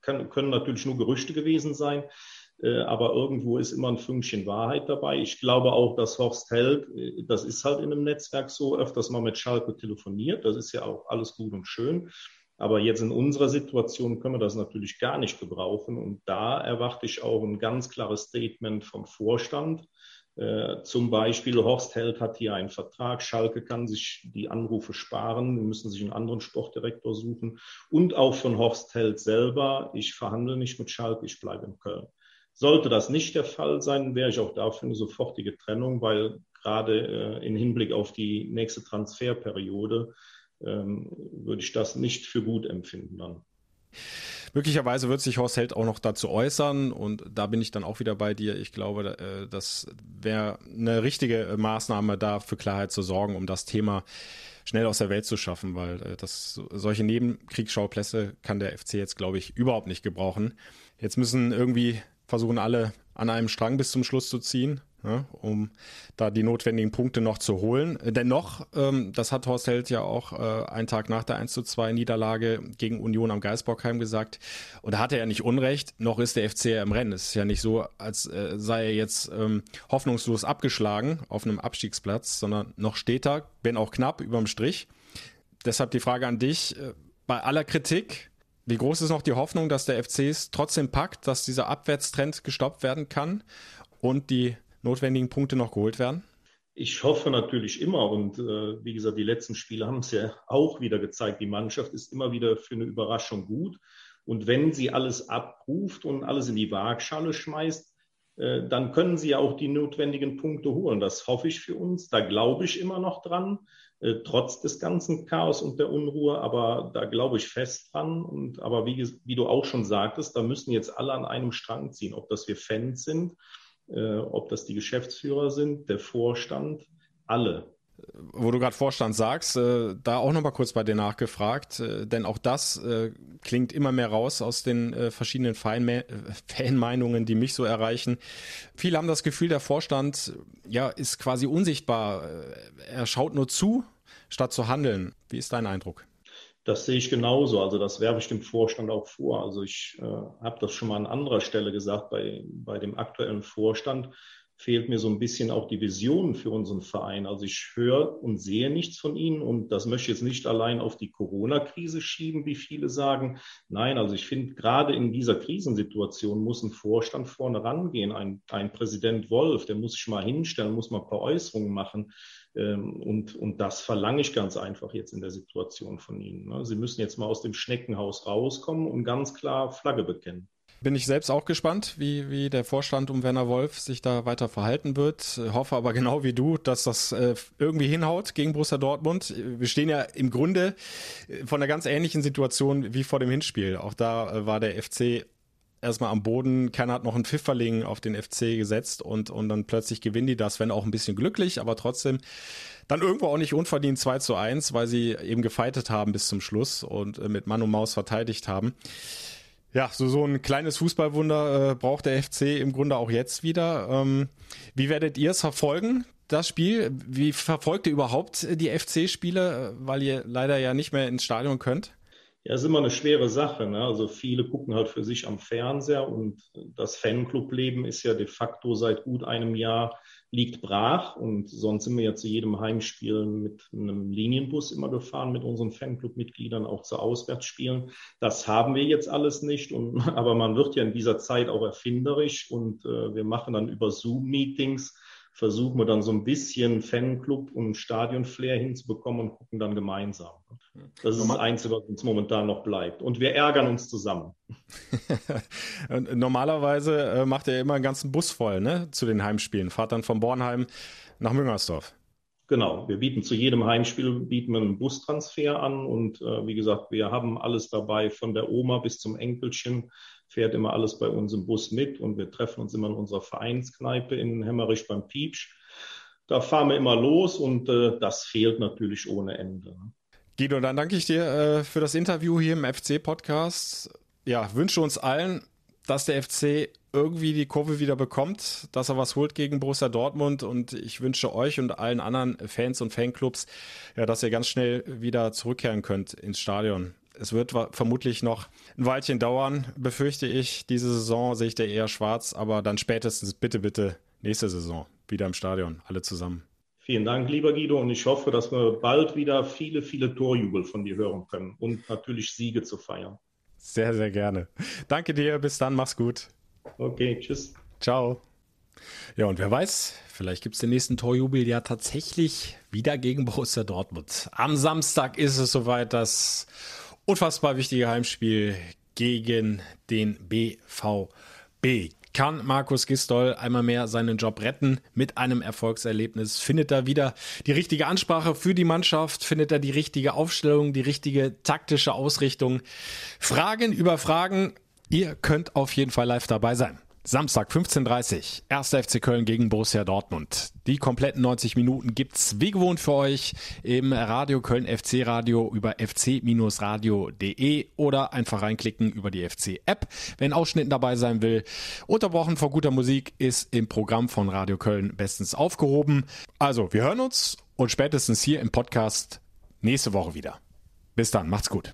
kann, können natürlich nur Gerüchte gewesen sein. Äh, aber irgendwo ist immer ein Fünkchen Wahrheit dabei. Ich glaube auch, dass Horst Held, äh, das ist halt in einem Netzwerk so, öfters mal mit Schalke telefoniert. Das ist ja auch alles gut und schön. Aber jetzt in unserer Situation können wir das natürlich gar nicht gebrauchen. Und da erwarte ich auch ein ganz klares Statement vom Vorstand. Äh, zum Beispiel, Horst Held hat hier einen Vertrag. Schalke kann sich die Anrufe sparen. Wir müssen sich einen anderen Sportdirektor suchen. Und auch von Horst Held selber. Ich verhandle nicht mit Schalke, ich bleibe in Köln. Sollte das nicht der Fall sein, wäre ich auch dafür eine sofortige Trennung, weil gerade äh, im Hinblick auf die nächste Transferperiode ähm, würde ich das nicht für gut empfinden dann. Möglicherweise wird sich Horst Held auch noch dazu äußern und da bin ich dann auch wieder bei dir. Ich glaube, äh, das wäre eine richtige Maßnahme, da für Klarheit zu sorgen, um das Thema schnell aus der Welt zu schaffen, weil äh, das, solche Nebenkriegsschauplätze kann der FC jetzt, glaube ich, überhaupt nicht gebrauchen. Jetzt müssen irgendwie versuchen alle an einem Strang bis zum Schluss zu ziehen, ja, um da die notwendigen Punkte noch zu holen. Dennoch, ähm, das hat Horst Held ja auch äh, einen Tag nach der 1 zu 2 Niederlage gegen Union am Geisbockheim gesagt. Und da hat er nicht Unrecht, noch ist der FC ja im Rennen. Es ist ja nicht so, als äh, sei er jetzt ähm, hoffnungslos abgeschlagen auf einem Abstiegsplatz, sondern noch steht er, wenn auch knapp, überm Strich. Deshalb die Frage an dich, äh, bei aller Kritik, wie groß ist noch die Hoffnung, dass der FC es trotzdem packt, dass dieser Abwärtstrend gestoppt werden kann und die notwendigen Punkte noch geholt werden? Ich hoffe natürlich immer und äh, wie gesagt, die letzten Spiele haben es ja auch wieder gezeigt. Die Mannschaft ist immer wieder für eine Überraschung gut. Und wenn sie alles abruft und alles in die Waagschale schmeißt, äh, dann können sie ja auch die notwendigen Punkte holen. Das hoffe ich für uns. Da glaube ich immer noch dran. Äh, trotz des ganzen Chaos und der Unruhe, aber da glaube ich fest dran. Und aber wie, wie du auch schon sagtest, da müssen jetzt alle an einem Strang ziehen, ob das wir Fans sind, äh, ob das die Geschäftsführer sind, der Vorstand, alle wo du gerade Vorstand sagst, äh, da auch nochmal kurz bei dir nachgefragt, äh, denn auch das äh, klingt immer mehr raus aus den äh, verschiedenen äh, Fanmeinungen, die mich so erreichen. Viele haben das Gefühl, der Vorstand ja ist quasi unsichtbar. Er schaut nur zu, statt zu handeln. Wie ist dein Eindruck? Das sehe ich genauso. Also das werfe ich dem Vorstand auch vor. Also ich äh, habe das schon mal an anderer Stelle gesagt bei, bei dem aktuellen Vorstand fehlt mir so ein bisschen auch die Vision für unseren Verein. Also ich höre und sehe nichts von ihnen und das möchte ich jetzt nicht allein auf die Corona-Krise schieben, wie viele sagen. Nein, also ich finde, gerade in dieser Krisensituation muss ein Vorstand vorne rangehen. Ein, ein Präsident Wolf, der muss sich mal hinstellen, muss mal ein paar Äußerungen machen. Ähm, und, und das verlange ich ganz einfach jetzt in der Situation von Ihnen. Ne? Sie müssen jetzt mal aus dem Schneckenhaus rauskommen und ganz klar Flagge bekennen. Bin ich selbst auch gespannt, wie, wie der Vorstand um Werner Wolf sich da weiter verhalten wird. Hoffe aber genau wie du, dass das äh, irgendwie hinhaut gegen Borussia Dortmund. Wir stehen ja im Grunde äh, von einer ganz ähnlichen Situation wie vor dem Hinspiel. Auch da äh, war der FC erstmal am Boden. Keiner hat noch einen Pfifferling auf den FC gesetzt und, und dann plötzlich gewinnen die das, wenn auch ein bisschen glücklich, aber trotzdem dann irgendwo auch nicht unverdient 2 zu 1, weil sie eben gefeitet haben bis zum Schluss und mit Mann und Maus verteidigt haben. Ja, so, so ein kleines Fußballwunder äh, braucht der FC im Grunde auch jetzt wieder. Ähm, wie werdet ihr es verfolgen, das Spiel? Wie verfolgt ihr überhaupt die FC-Spiele, weil ihr leider ja nicht mehr ins Stadion könnt? Ja, ist immer eine schwere Sache. Ne? Also viele gucken halt für sich am Fernseher und das Fanclub-Leben ist ja de facto seit gut einem Jahr liegt brach und sonst sind wir ja zu jedem Heimspiel mit einem Linienbus immer gefahren mit unseren Fanclub-Mitgliedern, auch zu Auswärtsspielen. Das haben wir jetzt alles nicht, und, [laughs] aber man wird ja in dieser Zeit auch erfinderisch und äh, wir machen dann über Zoom-Meetings versuchen wir dann so ein bisschen Fanclub und Stadionflair hinzubekommen und gucken dann gemeinsam. Das ist das Einzige, was uns momentan noch bleibt. Und wir ärgern uns zusammen. [laughs] Normalerweise äh, macht er immer einen ganzen Bus voll ne, zu den Heimspielen. Fahrt dann von Bornheim nach Müngersdorf. Genau, wir bieten zu jedem Heimspiel bieten wir einen Bustransfer an und äh, wie gesagt, wir haben alles dabei, von der Oma bis zum Enkelchen fährt immer alles bei uns im Bus mit und wir treffen uns immer in unserer Vereinskneipe in Hemmerich beim Piepsch. Da fahren wir immer los und äh, das fehlt natürlich ohne Ende. Ne? Guido, dann danke ich dir äh, für das Interview hier im FC-Podcast. Ja, wünsche uns allen, dass der FC irgendwie die Kurve wieder bekommt, dass er was holt gegen Borussia Dortmund und ich wünsche euch und allen anderen Fans und Fanclubs, ja, dass ihr ganz schnell wieder zurückkehren könnt ins Stadion. Es wird vermutlich noch ein Weilchen dauern, befürchte ich. Diese Saison sehe ich da eher schwarz, aber dann spätestens bitte, bitte nächste Saison wieder im Stadion, alle zusammen. Vielen Dank, lieber Guido, und ich hoffe, dass wir bald wieder viele, viele Torjubel von dir hören können und natürlich Siege zu feiern. Sehr, sehr gerne. Danke dir, bis dann, mach's gut. Okay, tschüss. Ciao. Ja, und wer weiß, vielleicht gibt es den nächsten Torjubel ja tatsächlich wieder gegen Borussia Dortmund. Am Samstag ist es soweit, das unfassbar wichtige Heimspiel gegen den BVB. Kann Markus Gistol einmal mehr seinen Job retten mit einem Erfolgserlebnis? Findet er wieder die richtige Ansprache für die Mannschaft? Findet er die richtige Aufstellung, die richtige taktische Ausrichtung? Fragen über Fragen Ihr könnt auf jeden Fall live dabei sein. Samstag 15.30 1. FC Köln gegen Borussia Dortmund. Die kompletten 90 Minuten gibt's wie gewohnt für euch im Radio Köln FC Radio über fc-radio.de oder einfach reinklicken über die FC App, wenn Ausschnitten dabei sein will. Unterbrochen vor guter Musik ist im Programm von Radio Köln bestens aufgehoben. Also, wir hören uns und spätestens hier im Podcast nächste Woche wieder. Bis dann, macht's gut.